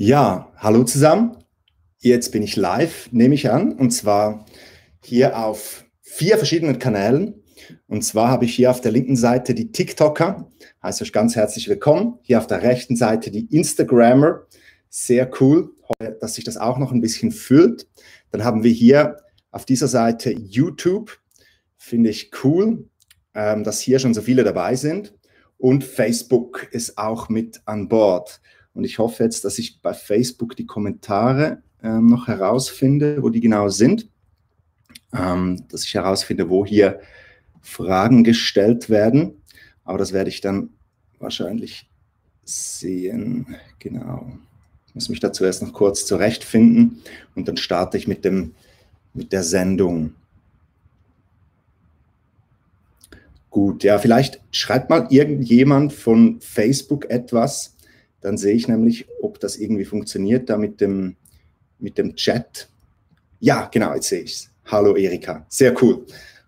Ja, hallo zusammen. Jetzt bin ich live, nehme ich an, und zwar hier auf vier verschiedenen Kanälen. Und zwar habe ich hier auf der linken Seite die TikToker, heißt euch ganz herzlich willkommen. Hier auf der rechten Seite die Instagrammer, sehr cool, dass sich das auch noch ein bisschen füllt. Dann haben wir hier auf dieser Seite YouTube, finde ich cool, ähm, dass hier schon so viele dabei sind. Und Facebook ist auch mit an Bord. Und ich hoffe jetzt, dass ich bei Facebook die Kommentare ähm, noch herausfinde, wo die genau sind. Ähm, dass ich herausfinde, wo hier Fragen gestellt werden. Aber das werde ich dann wahrscheinlich sehen. Genau. Ich muss mich dazu erst noch kurz zurechtfinden und dann starte ich mit, dem, mit der Sendung. Gut, ja, vielleicht schreibt mal irgendjemand von Facebook etwas, dann sehe ich nämlich, ob das irgendwie funktioniert da mit dem, mit dem Chat. Ja, genau, jetzt sehe ich es. Hallo Erika, sehr cool.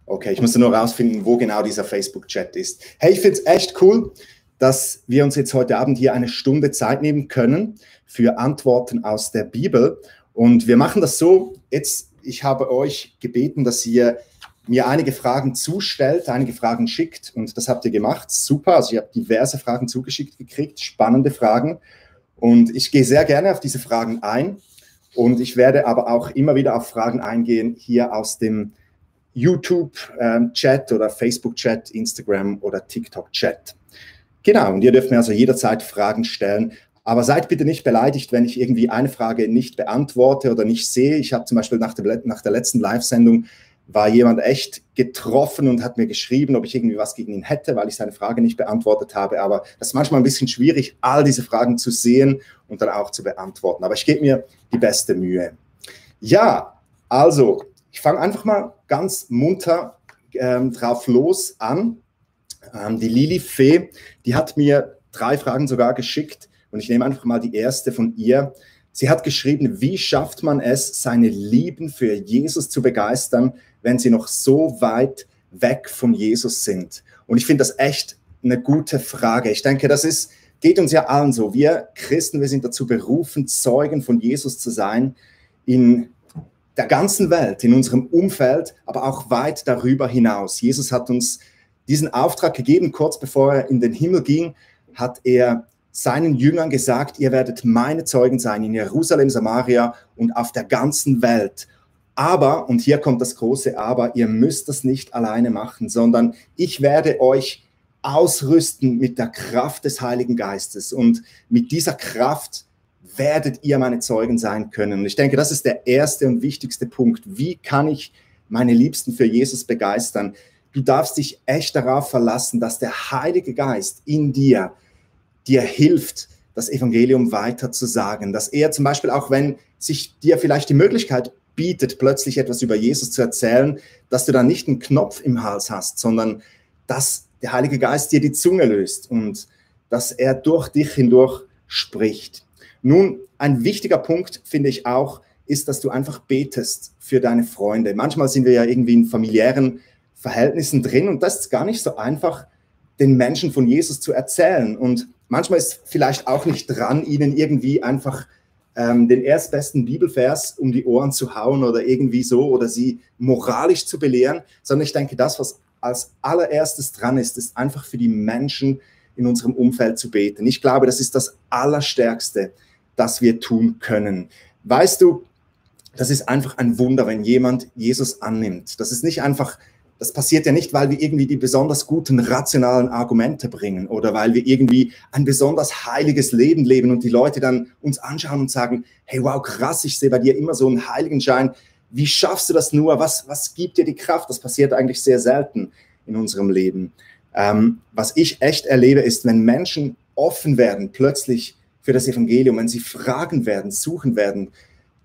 Okay, ich musste nur rausfinden, wo genau dieser Facebook-Chat ist. Hey, ich finde es echt cool, dass wir uns jetzt heute Abend hier eine Stunde Zeit nehmen können für Antworten aus der Bibel. Und wir machen das so, jetzt, ich habe euch gebeten, dass ihr mir einige Fragen zustellt, einige Fragen schickt und das habt ihr gemacht. Super, also ich habe diverse Fragen zugeschickt gekriegt, spannende Fragen und ich gehe sehr gerne auf diese Fragen ein und ich werde aber auch immer wieder auf Fragen eingehen hier aus dem YouTube-Chat oder Facebook-Chat, Instagram oder TikTok-Chat. Genau, und ihr dürft mir also jederzeit Fragen stellen. Aber seid bitte nicht beleidigt, wenn ich irgendwie eine Frage nicht beantworte oder nicht sehe. Ich habe zum Beispiel nach der, nach der letzten Live-Sendung war jemand echt getroffen und hat mir geschrieben, ob ich irgendwie was gegen ihn hätte, weil ich seine Frage nicht beantwortet habe. Aber das ist manchmal ein bisschen schwierig, all diese Fragen zu sehen und dann auch zu beantworten. Aber ich gebe mir die beste Mühe. Ja, also, ich fange einfach mal ganz munter ähm, drauf los an. Ähm, die Lili Fee, die hat mir drei Fragen sogar geschickt und ich nehme einfach mal die erste von ihr. Sie hat geschrieben, wie schafft man es, seine Lieben für Jesus zu begeistern, wenn sie noch so weit weg von Jesus sind? Und ich finde das echt eine gute Frage. Ich denke, das ist, geht uns ja allen so. Wir Christen, wir sind dazu berufen, Zeugen von Jesus zu sein in der ganzen Welt, in unserem Umfeld, aber auch weit darüber hinaus. Jesus hat uns diesen Auftrag gegeben, kurz bevor er in den Himmel ging, hat er seinen Jüngern gesagt, ihr werdet meine Zeugen sein in Jerusalem, Samaria und auf der ganzen Welt. Aber, und hier kommt das große Aber, ihr müsst das nicht alleine machen, sondern ich werde euch ausrüsten mit der Kraft des Heiligen Geistes. Und mit dieser Kraft werdet ihr meine Zeugen sein können. Und ich denke, das ist der erste und wichtigste Punkt. Wie kann ich meine Liebsten für Jesus begeistern? Du darfst dich echt darauf verlassen, dass der Heilige Geist in dir dir hilft, das Evangelium weiter zu sagen. Dass er zum Beispiel auch, wenn sich dir vielleicht die Möglichkeit bietet, plötzlich etwas über Jesus zu erzählen, dass du dann nicht einen Knopf im Hals hast, sondern dass der Heilige Geist dir die Zunge löst und dass er durch dich hindurch spricht. Nun, ein wichtiger Punkt finde ich auch, ist, dass du einfach betest für deine Freunde. Manchmal sind wir ja irgendwie in familiären Verhältnissen drin und das ist gar nicht so einfach, den Menschen von Jesus zu erzählen. Und manchmal ist vielleicht auch nicht dran, ihnen irgendwie einfach ähm, den erstbesten Bibelvers um die Ohren zu hauen oder irgendwie so oder sie moralisch zu belehren, sondern ich denke, das, was als allererstes dran ist, ist einfach für die Menschen in unserem Umfeld zu beten. Ich glaube, das ist das Allerstärkste, das wir tun können. Weißt du, das ist einfach ein Wunder, wenn jemand Jesus annimmt. Das ist nicht einfach das passiert ja nicht, weil wir irgendwie die besonders guten rationalen Argumente bringen oder weil wir irgendwie ein besonders heiliges Leben leben und die Leute dann uns anschauen und sagen, hey, wow, krass, ich sehe bei dir immer so einen Heiligenschein. Wie schaffst du das nur? Was, was gibt dir die Kraft? Das passiert eigentlich sehr selten in unserem Leben. Ähm, was ich echt erlebe, ist, wenn Menschen offen werden, plötzlich für das Evangelium, wenn sie fragen werden, suchen werden,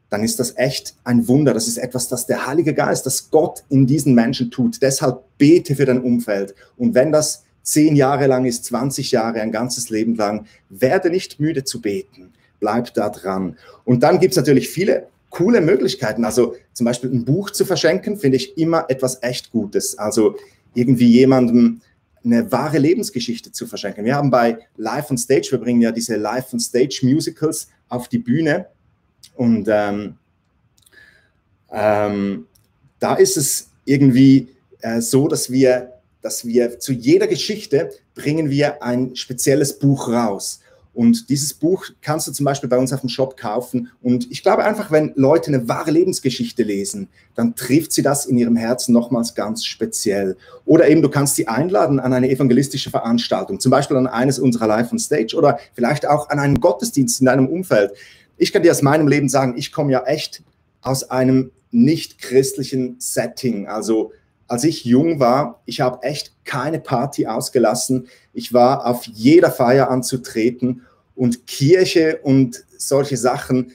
dann ist das echt ein Wunder. Das ist etwas, das der Heilige Geist, das Gott in diesen Menschen tut. Deshalb bete für dein Umfeld. Und wenn das zehn Jahre lang ist, 20 Jahre, ein ganzes Leben lang, werde nicht müde zu beten. Bleib da dran. Und dann gibt es natürlich viele coole Möglichkeiten. Also zum Beispiel ein Buch zu verschenken, finde ich immer etwas echt Gutes. Also irgendwie jemandem eine wahre Lebensgeschichte zu verschenken. Wir haben bei Live on Stage, wir bringen ja diese Live on Stage Musicals auf die Bühne und ähm, ähm, da ist es irgendwie äh, so, dass wir, dass wir zu jeder Geschichte bringen wir ein spezielles Buch raus. Und dieses Buch kannst du zum Beispiel bei uns auf dem Shop kaufen. Und ich glaube einfach, wenn Leute eine wahre Lebensgeschichte lesen, dann trifft sie das in ihrem Herzen nochmals ganz speziell. Oder eben du kannst sie einladen an eine evangelistische Veranstaltung, zum Beispiel an eines unserer Live on Stage oder vielleicht auch an einen Gottesdienst in deinem Umfeld. Ich kann dir aus meinem Leben sagen, ich komme ja echt aus einem nicht christlichen Setting. Also als ich jung war, ich habe echt keine Party ausgelassen. Ich war auf jeder Feier anzutreten und Kirche und solche Sachen,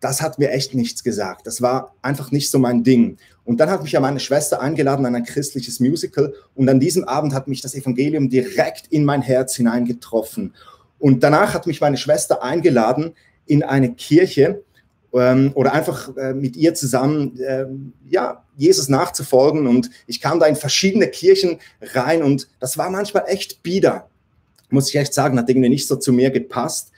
das hat mir echt nichts gesagt. Das war einfach nicht so mein Ding. Und dann hat mich ja meine Schwester eingeladen an ein christliches Musical und an diesem Abend hat mich das Evangelium direkt in mein Herz hineingetroffen. Und danach hat mich meine Schwester eingeladen in eine Kirche, ähm, oder einfach äh, mit ihr zusammen äh, ja, Jesus nachzufolgen. Und ich kam da in verschiedene Kirchen rein und das war manchmal echt bieder, muss ich echt sagen, hat irgendwie nicht so zu mir gepasst.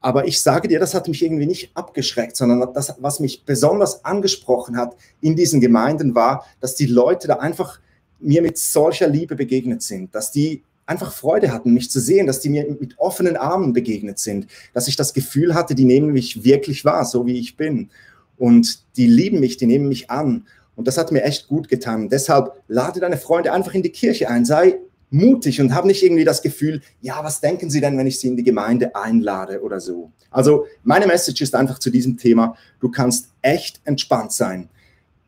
Aber ich sage dir, das hat mich irgendwie nicht abgeschreckt, sondern das, was mich besonders angesprochen hat in diesen Gemeinden war, dass die Leute da einfach mir mit solcher Liebe begegnet sind, dass die einfach Freude hatten, mich zu sehen, dass die mir mit offenen Armen begegnet sind, dass ich das Gefühl hatte, die nehmen mich wirklich wahr, so wie ich bin. Und die lieben mich, die nehmen mich an. Und das hat mir echt gut getan. Deshalb lade deine Freunde einfach in die Kirche ein, sei mutig und hab nicht irgendwie das Gefühl, ja, was denken sie denn, wenn ich sie in die Gemeinde einlade oder so. Also meine Message ist einfach zu diesem Thema, du kannst echt entspannt sein.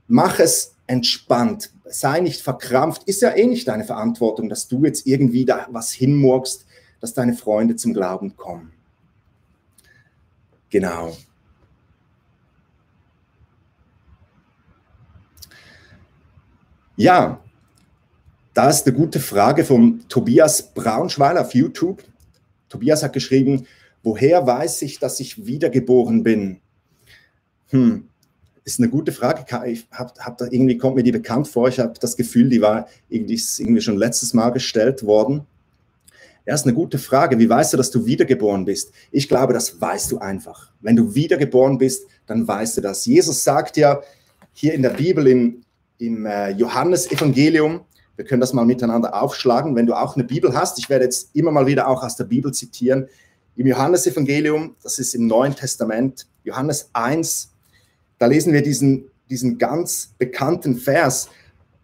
Mach es entspannt sei nicht verkrampft, ist ja eh nicht deine Verantwortung, dass du jetzt irgendwie da was hinmurkst, dass deine Freunde zum Glauben kommen. Genau. Ja, da ist eine gute Frage vom Tobias Braunschweiler auf YouTube. Tobias hat geschrieben, woher weiß ich, dass ich wiedergeboren bin? Hm, ist eine gute Frage. Ich hab, hab da irgendwie kommt mir die bekannt vor. Ich habe das Gefühl, die war irgendwie, irgendwie schon letztes Mal gestellt worden. Ja, ist eine gute Frage. Wie weißt du, dass du wiedergeboren bist? Ich glaube, das weißt du einfach. Wenn du wiedergeboren bist, dann weißt du das. Jesus sagt ja hier in der Bibel im, im äh, Johannesevangelium, wir können das mal miteinander aufschlagen, wenn du auch eine Bibel hast. Ich werde jetzt immer mal wieder auch aus der Bibel zitieren. Im Johannesevangelium, das ist im Neuen Testament, Johannes 1, da lesen wir diesen, diesen ganz bekannten Vers,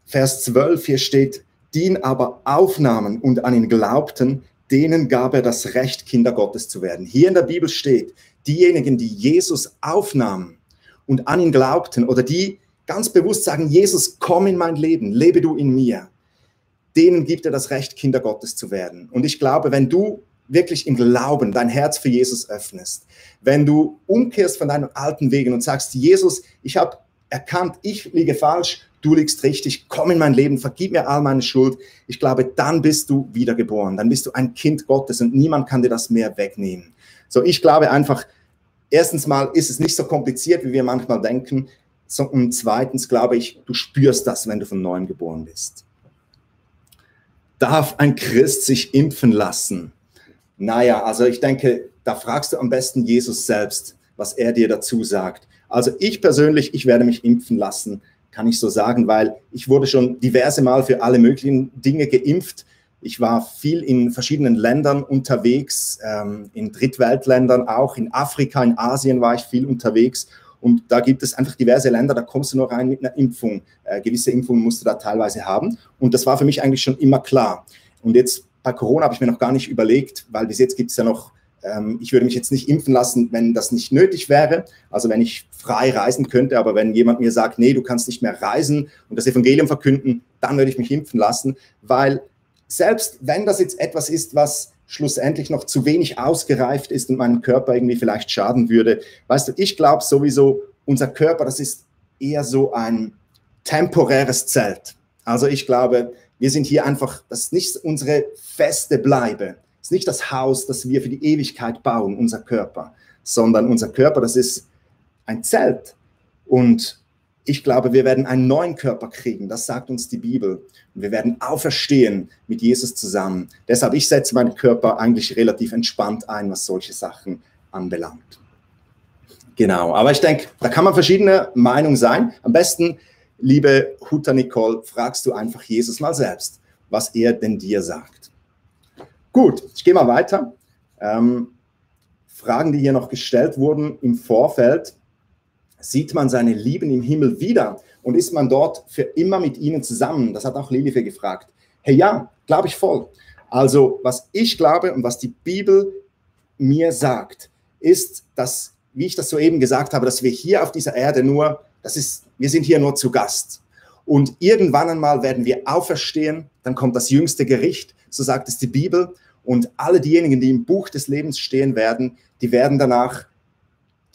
Vers 12, hier steht, die ihn aber aufnahmen und an ihn glaubten, denen gab er das Recht, Kinder Gottes zu werden. Hier in der Bibel steht, diejenigen, die Jesus aufnahmen und an ihn glaubten oder die ganz bewusst sagen, Jesus, komm in mein Leben, lebe du in mir, denen gibt er das Recht, Kinder Gottes zu werden. Und ich glaube, wenn du wirklich im Glauben dein Herz für Jesus öffnest, wenn du umkehrst von deinen alten Wegen und sagst, Jesus, ich habe erkannt, ich liege falsch, du liegst richtig, komm in mein Leben, vergib mir all meine Schuld, ich glaube, dann bist du wiedergeboren, dann bist du ein Kind Gottes und niemand kann dir das mehr wegnehmen. So, ich glaube einfach, erstens mal ist es nicht so kompliziert, wie wir manchmal denken, und zweitens glaube ich, du spürst das, wenn du von neuem geboren bist. Darf ein Christ sich impfen lassen? Naja, also ich denke, da fragst du am besten Jesus selbst, was er dir dazu sagt. Also ich persönlich, ich werde mich impfen lassen, kann ich so sagen, weil ich wurde schon diverse Mal für alle möglichen Dinge geimpft. Ich war viel in verschiedenen Ländern unterwegs, ähm, in Drittweltländern auch, in Afrika, in Asien war ich viel unterwegs. Und da gibt es einfach diverse Länder, da kommst du nur rein mit einer Impfung. Äh, gewisse Impfungen musst du da teilweise haben. Und das war für mich eigentlich schon immer klar. Und jetzt bei Corona habe ich mir noch gar nicht überlegt, weil bis jetzt gibt es ja noch, ähm, ich würde mich jetzt nicht impfen lassen, wenn das nicht nötig wäre. Also wenn ich frei reisen könnte, aber wenn jemand mir sagt, nee, du kannst nicht mehr reisen und das Evangelium verkünden, dann würde ich mich impfen lassen, weil selbst wenn das jetzt etwas ist, was schlussendlich noch zu wenig ausgereift ist und meinem Körper irgendwie vielleicht schaden würde, weißt du, ich glaube sowieso, unser Körper, das ist eher so ein temporäres Zelt. Also ich glaube, wir sind hier einfach, das ist nicht unsere feste Bleibe. Das ist nicht das Haus, das wir für die Ewigkeit bauen, unser Körper, sondern unser Körper, das ist ein Zelt. Und ich glaube, wir werden einen neuen Körper kriegen. Das sagt uns die Bibel. Und wir werden auferstehen mit Jesus zusammen. Deshalb, ich setze meinen Körper eigentlich relativ entspannt ein, was solche Sachen anbelangt. Genau, aber ich denke, da kann man verschiedene Meinungen sein. Am besten, liebe Huta Nicole, fragst du einfach Jesus mal selbst, was er denn dir sagt. Gut, ich gehe mal weiter. Ähm, Fragen, die hier noch gestellt wurden im Vorfeld. Sieht man seine Lieben im Himmel wieder und ist man dort für immer mit ihnen zusammen? Das hat auch Lilife gefragt. Hey, ja, glaube ich voll. Also, was ich glaube und was die Bibel mir sagt, ist, dass, wie ich das soeben gesagt habe, dass wir hier auf dieser Erde nur, das ist, wir sind hier nur zu Gast. Und irgendwann einmal werden wir auferstehen, dann kommt das jüngste Gericht, so sagt es die Bibel. Und alle diejenigen, die im Buch des Lebens stehen werden, die werden danach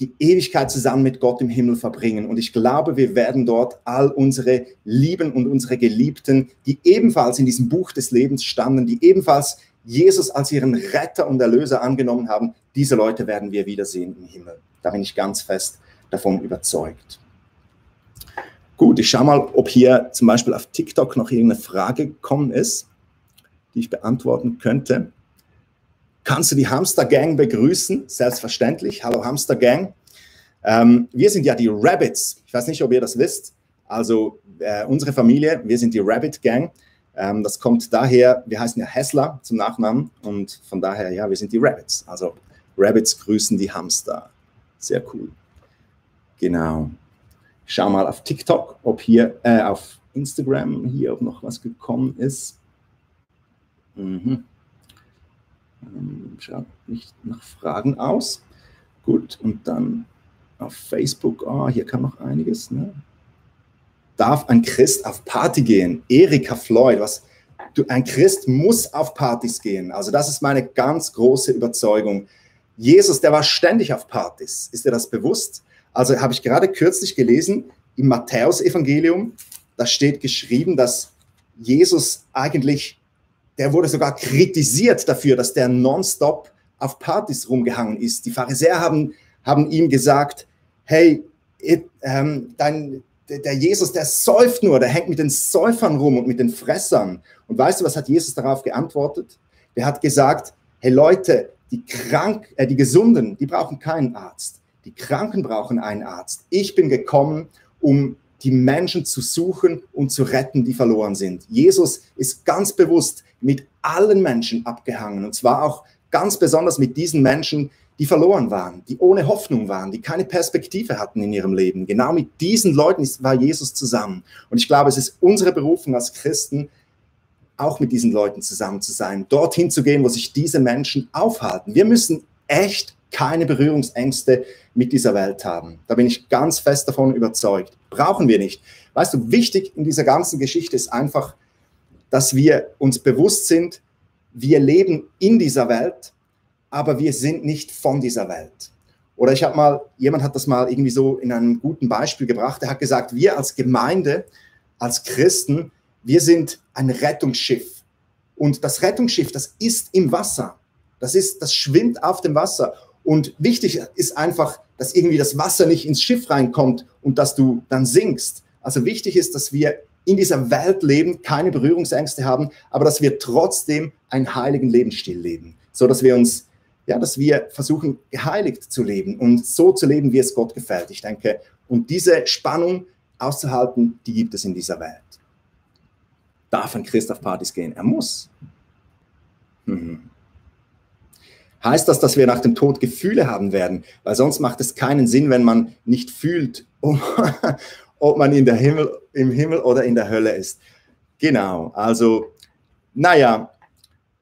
die Ewigkeit zusammen mit Gott im Himmel verbringen. Und ich glaube, wir werden dort all unsere Lieben und unsere Geliebten, die ebenfalls in diesem Buch des Lebens standen, die ebenfalls Jesus als ihren Retter und Erlöser angenommen haben, diese Leute werden wir wiedersehen im Himmel. Da bin ich ganz fest davon überzeugt. Gut, ich schaue mal, ob hier zum Beispiel auf TikTok noch irgendeine Frage gekommen ist, die ich beantworten könnte. Kannst du die Hamster Gang begrüßen? Selbstverständlich. Hallo Hamster Gang. Ähm, wir sind ja die Rabbits. Ich weiß nicht, ob ihr das wisst. Also äh, unsere Familie, wir sind die Rabbit Gang. Ähm, das kommt daher, wir heißen ja Hessler zum Nachnamen und von daher, ja, wir sind die Rabbits. Also Rabbits grüßen die Hamster. Sehr cool. Genau. Schau mal auf TikTok, ob hier, äh, auf Instagram hier, ob noch was gekommen ist. Mhm. Ähm, schaut nicht nach Fragen aus. Gut, und dann auf Facebook, oh, hier kam noch einiges. Ne? darf ein Christ auf Party gehen? Erika Floyd, was, du, ein Christ muss auf Partys gehen. Also das ist meine ganz große Überzeugung. Jesus, der war ständig auf Partys. Ist dir das bewusst? Also habe ich gerade kürzlich gelesen im Matthäusevangelium, da steht geschrieben, dass Jesus eigentlich, der wurde sogar kritisiert dafür, dass der nonstop auf Partys rumgehangen ist. Die Pharisäer haben, haben ihm gesagt, hey, it, ähm, dein, der Jesus, der säuft nur, der hängt mit den Säufern rum und mit den Fressern. Und weißt du, was hat Jesus darauf geantwortet? Der hat gesagt, hey Leute, die krank, äh, die Gesunden, die brauchen keinen Arzt. Die Kranken brauchen einen Arzt. Ich bin gekommen, um die Menschen zu suchen und zu retten, die verloren sind. Jesus ist ganz bewusst mit allen Menschen abgehangen und zwar auch ganz besonders mit diesen Menschen, die verloren waren, die ohne Hoffnung waren, die keine Perspektive hatten in ihrem Leben. Genau mit diesen Leuten war Jesus zusammen. Und ich glaube, es ist unsere Berufung als Christen, auch mit diesen Leuten zusammen zu sein, dorthin zu gehen, wo sich diese Menschen aufhalten. Wir müssen echt keine Berührungsängste mit dieser Welt haben. Da bin ich ganz fest davon überzeugt. Brauchen wir nicht. Weißt du, wichtig in dieser ganzen Geschichte ist einfach, dass wir uns bewusst sind, wir leben in dieser Welt, aber wir sind nicht von dieser Welt. Oder ich habe mal, jemand hat das mal irgendwie so in einem guten Beispiel gebracht. Er hat gesagt, wir als Gemeinde, als Christen, wir sind ein Rettungsschiff. Und das Rettungsschiff, das ist im Wasser. Das ist, das schwimmt auf dem Wasser. Und wichtig ist einfach, dass irgendwie das Wasser nicht ins Schiff reinkommt und dass du dann sinkst. Also wichtig ist, dass wir in dieser Welt leben, keine Berührungsängste haben, aber dass wir trotzdem einen heiligen Lebensstil leben, so dass wir uns ja, dass wir versuchen, geheiligt zu leben und so zu leben, wie es Gott gefällt. Ich denke, und diese Spannung auszuhalten, die gibt es in dieser Welt. Darf ein Christ auf Partys gehen? Er muss. Mhm. Heißt das, dass wir nach dem Tod Gefühle haben werden? Weil sonst macht es keinen Sinn, wenn man nicht fühlt, ob man in der Himmel, im Himmel oder in der Hölle ist. Genau, also, naja,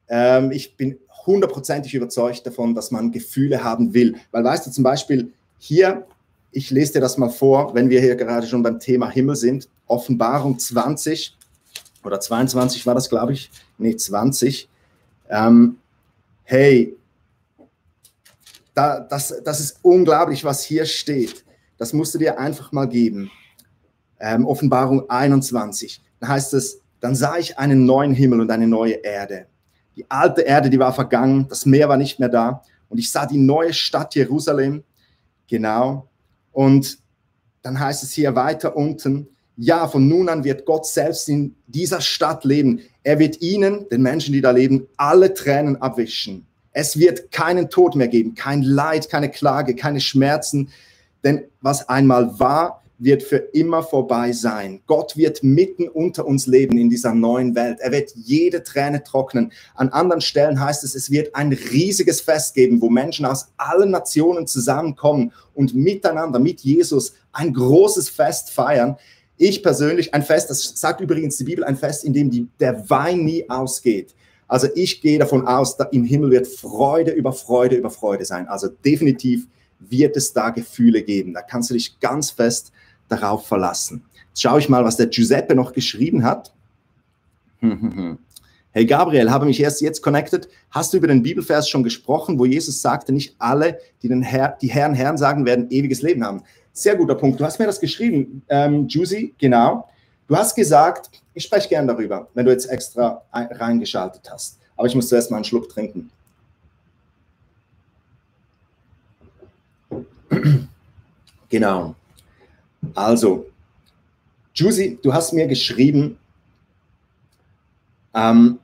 ähm, ich bin hundertprozentig überzeugt davon, dass man Gefühle haben will. Weil weißt du zum Beispiel hier, ich lese dir das mal vor, wenn wir hier gerade schon beim Thema Himmel sind, Offenbarung 20 oder 22 war das, glaube ich, nee, 20. Ähm, hey, da, das, das ist unglaublich, was hier steht. Das musst du dir einfach mal geben. Ähm, Offenbarung 21. Da heißt es, dann sah ich einen neuen Himmel und eine neue Erde die alte Erde, die war vergangen, das Meer war nicht mehr da. Und ich sah die neue Stadt Jerusalem, genau. Und dann heißt es hier weiter unten, ja, von nun an wird Gott selbst in dieser Stadt leben. Er wird ihnen, den Menschen, die da leben, alle Tränen abwischen. Es wird keinen Tod mehr geben, kein Leid, keine Klage, keine Schmerzen. Denn was einmal war, wird für immer vorbei sein. Gott wird mitten unter uns leben in dieser neuen Welt. Er wird jede Träne trocknen. An anderen Stellen heißt es, es wird ein riesiges Fest geben, wo Menschen aus allen Nationen zusammenkommen und miteinander mit Jesus ein großes Fest feiern. Ich persönlich, ein Fest, das sagt übrigens die Bibel, ein Fest, in dem die, der Wein nie ausgeht. Also ich gehe davon aus, dass im Himmel wird Freude über Freude über Freude sein. Also definitiv wird es da Gefühle geben. Da kannst du dich ganz fest darauf verlassen. Jetzt schaue ich mal, was der Giuseppe noch geschrieben hat. Hey Gabriel, habe mich erst jetzt connected. Hast du über den Bibelvers schon gesprochen, wo Jesus sagte, nicht alle, die den Herr, die Herren Herren sagen, werden ewiges Leben haben? Sehr guter Punkt. Du hast mir das geschrieben, ähm, Juicy, genau. Du hast gesagt, ich spreche gern darüber, wenn du jetzt extra reingeschaltet hast. Aber ich muss zuerst mal einen Schluck trinken. Genau. Also, Juicy, du hast mir geschrieben, ähm,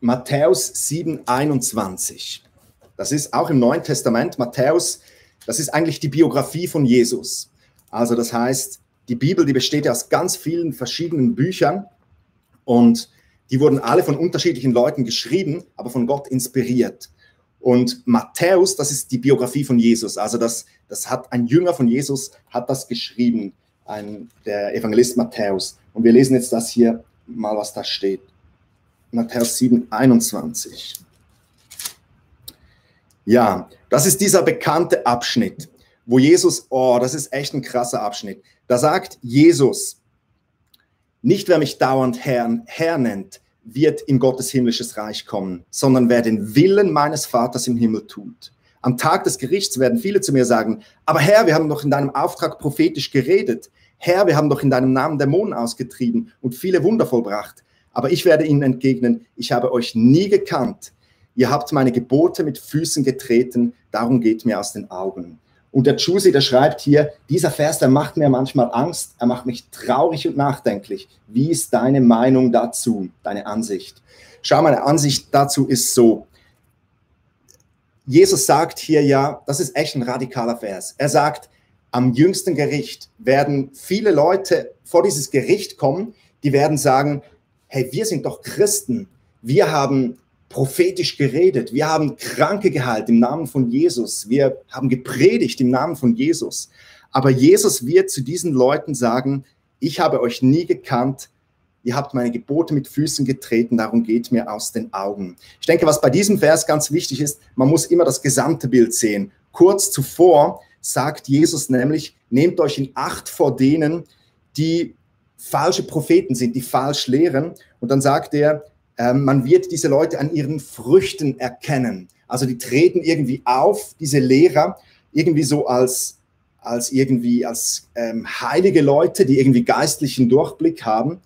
Matthäus 7, 21. Das ist auch im Neuen Testament. Matthäus, das ist eigentlich die Biografie von Jesus. Also das heißt, die Bibel, die besteht ja aus ganz vielen verschiedenen Büchern und die wurden alle von unterschiedlichen Leuten geschrieben, aber von Gott inspiriert. Und Matthäus, das ist die Biografie von Jesus. Also das, das hat ein Jünger von Jesus, hat das geschrieben, ein, der Evangelist Matthäus. Und wir lesen jetzt das hier mal, was da steht. Matthäus 7, 21. Ja, das ist dieser bekannte Abschnitt, wo Jesus, oh, das ist echt ein krasser Abschnitt. Da sagt Jesus, nicht wer mich dauernd Herr, Herr nennt, wird in Gottes himmlisches Reich kommen, sondern wer den Willen meines Vaters im Himmel tut. Am Tag des Gerichts werden viele zu mir sagen, aber Herr, wir haben doch in deinem Auftrag prophetisch geredet. Herr, wir haben doch in deinem Namen Dämonen ausgetrieben und viele Wunder vollbracht. Aber ich werde ihnen entgegnen, ich habe euch nie gekannt. Ihr habt meine Gebote mit Füßen getreten, darum geht mir aus den Augen. Und der Chusi, der schreibt hier, dieser Vers, der macht mir manchmal Angst, er macht mich traurig und nachdenklich. Wie ist deine Meinung dazu, deine Ansicht? Schau, meine Ansicht dazu ist so. Jesus sagt hier ja, das ist echt ein radikaler Vers. Er sagt, am jüngsten Gericht werden viele Leute vor dieses Gericht kommen, die werden sagen, hey, wir sind doch Christen. Wir haben prophetisch geredet. Wir haben Kranke geheilt im Namen von Jesus. Wir haben gepredigt im Namen von Jesus. Aber Jesus wird zu diesen Leuten sagen, ich habe euch nie gekannt. Ihr habt meine Gebote mit Füßen getreten, darum geht mir aus den Augen. Ich denke, was bei diesem Vers ganz wichtig ist, man muss immer das gesamte Bild sehen. Kurz zuvor sagt Jesus nämlich, nehmt euch in Acht vor denen, die falsche Propheten sind, die falsch lehren. Und dann sagt er, ähm, man wird diese Leute an ihren Früchten erkennen. Also die treten irgendwie auf, diese Lehrer, irgendwie so als, als irgendwie als ähm, heilige Leute, die irgendwie geistlichen Durchblick haben.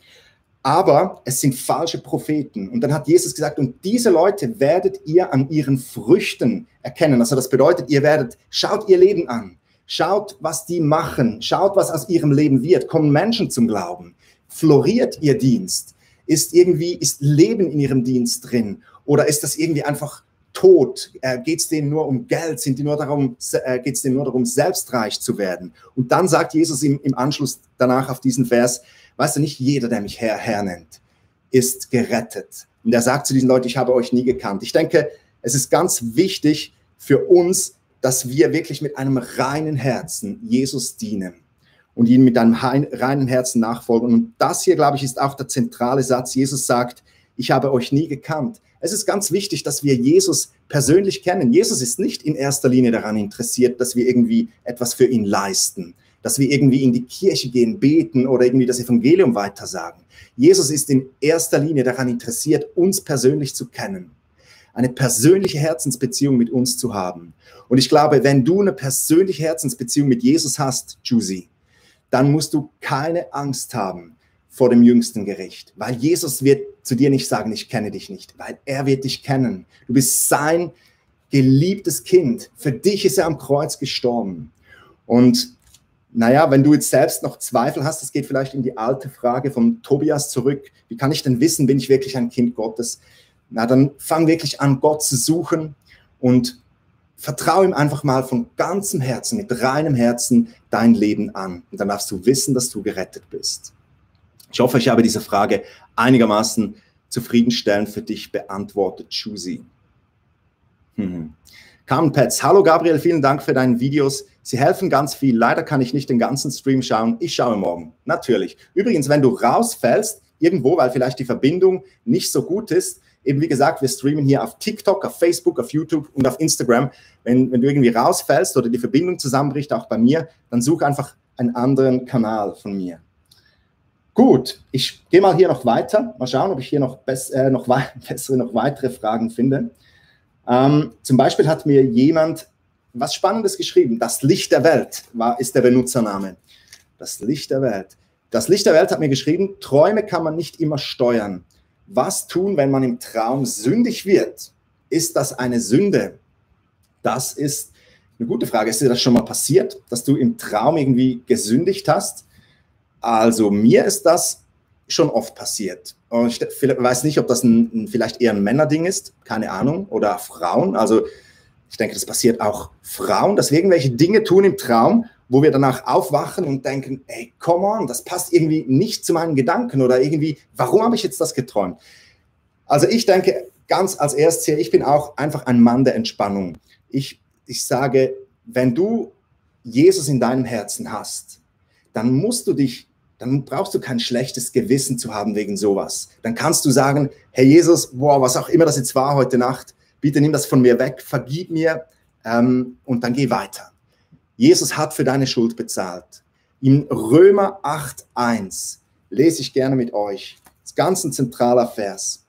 Aber es sind falsche Propheten. Und dann hat Jesus gesagt, und diese Leute werdet ihr an ihren Früchten erkennen. Also das bedeutet, ihr werdet, schaut ihr Leben an. Schaut, was die machen. Schaut, was aus ihrem Leben wird. Kommen Menschen zum Glauben. Floriert ihr Dienst ist irgendwie, ist Leben in ihrem Dienst drin? Oder ist das irgendwie einfach tot? Äh, geht es denen nur um Geld? Sind die nur darum, äh, geht es denen nur darum, selbstreich zu werden? Und dann sagt Jesus im, im Anschluss danach auf diesen Vers, weißt du, nicht jeder, der mich Herr, Herr nennt, ist gerettet. Und er sagt zu diesen Leuten, ich habe euch nie gekannt. Ich denke, es ist ganz wichtig für uns, dass wir wirklich mit einem reinen Herzen Jesus dienen und ihn mit einem reinen Herzen nachfolgen. Und das hier, glaube ich, ist auch der zentrale Satz. Jesus sagt, ich habe euch nie gekannt. Es ist ganz wichtig, dass wir Jesus persönlich kennen. Jesus ist nicht in erster Linie daran interessiert, dass wir irgendwie etwas für ihn leisten, dass wir irgendwie in die Kirche gehen, beten oder irgendwie das Evangelium weitersagen. Jesus ist in erster Linie daran interessiert, uns persönlich zu kennen, eine persönliche Herzensbeziehung mit uns zu haben. Und ich glaube, wenn du eine persönliche Herzensbeziehung mit Jesus hast, Juicy, dann musst du keine Angst haben vor dem jüngsten Gericht, weil Jesus wird zu dir nicht sagen, ich kenne dich nicht, weil er wird dich kennen. Du bist sein geliebtes Kind. Für dich ist er am Kreuz gestorben. Und naja, wenn du jetzt selbst noch Zweifel hast, das geht vielleicht in die alte Frage von Tobias zurück, wie kann ich denn wissen, bin ich wirklich ein Kind Gottes? Na, dann fang wirklich an, Gott zu suchen und vertraue ihm einfach mal von ganzem Herzen, mit reinem Herzen dein Leben an. Und dann darfst du wissen, dass du gerettet bist. Ich hoffe, ich habe diese Frage einigermaßen zufriedenstellend für dich beantwortet, Chusi. Hm. Carmen Petz, hallo Gabriel, vielen Dank für deine Videos. Sie helfen ganz viel. Leider kann ich nicht den ganzen Stream schauen. Ich schaue morgen. Natürlich. Übrigens, wenn du rausfällst, irgendwo, weil vielleicht die Verbindung nicht so gut ist, eben wie gesagt, wir streamen hier auf TikTok, auf Facebook, auf YouTube und auf Instagram. Wenn, wenn du irgendwie rausfällst oder die Verbindung zusammenbricht, auch bei mir, dann such einfach einen anderen Kanal von mir. Gut, ich gehe mal hier noch weiter. Mal schauen, ob ich hier noch, bess äh, noch bessere, noch weitere Fragen finde. Ähm, zum Beispiel hat mir jemand was Spannendes geschrieben. Das Licht der Welt war, ist der Benutzername. Das Licht der Welt. Das Licht der Welt hat mir geschrieben, Träume kann man nicht immer steuern. Was tun, wenn man im Traum sündig wird? Ist das eine Sünde? Das ist eine gute Frage. Ist dir das schon mal passiert, dass du im Traum irgendwie gesündigt hast? Also mir ist das schon oft passiert. Und ich weiß nicht, ob das ein, vielleicht eher ein Männerding ist, keine Ahnung, oder Frauen. Also ich denke, das passiert auch Frauen, dass wir irgendwelche Dinge tun im Traum, wo wir danach aufwachen und denken, ey, come on, das passt irgendwie nicht zu meinen Gedanken oder irgendwie, warum habe ich jetzt das geträumt? Also ich denke ganz als erstes hier, ich bin auch einfach ein Mann der Entspannung. Ich, ich sage, wenn du Jesus in deinem Herzen hast, dann musst du dich, dann brauchst du kein schlechtes Gewissen zu haben wegen sowas. Dann kannst du sagen, Herr Jesus, boah, was auch immer das jetzt war heute Nacht, bitte nimm das von mir weg, vergib mir ähm, und dann geh weiter. Jesus hat für deine Schuld bezahlt. In Römer 8.1 lese ich gerne mit euch. Das ist ganz ein zentraler Vers.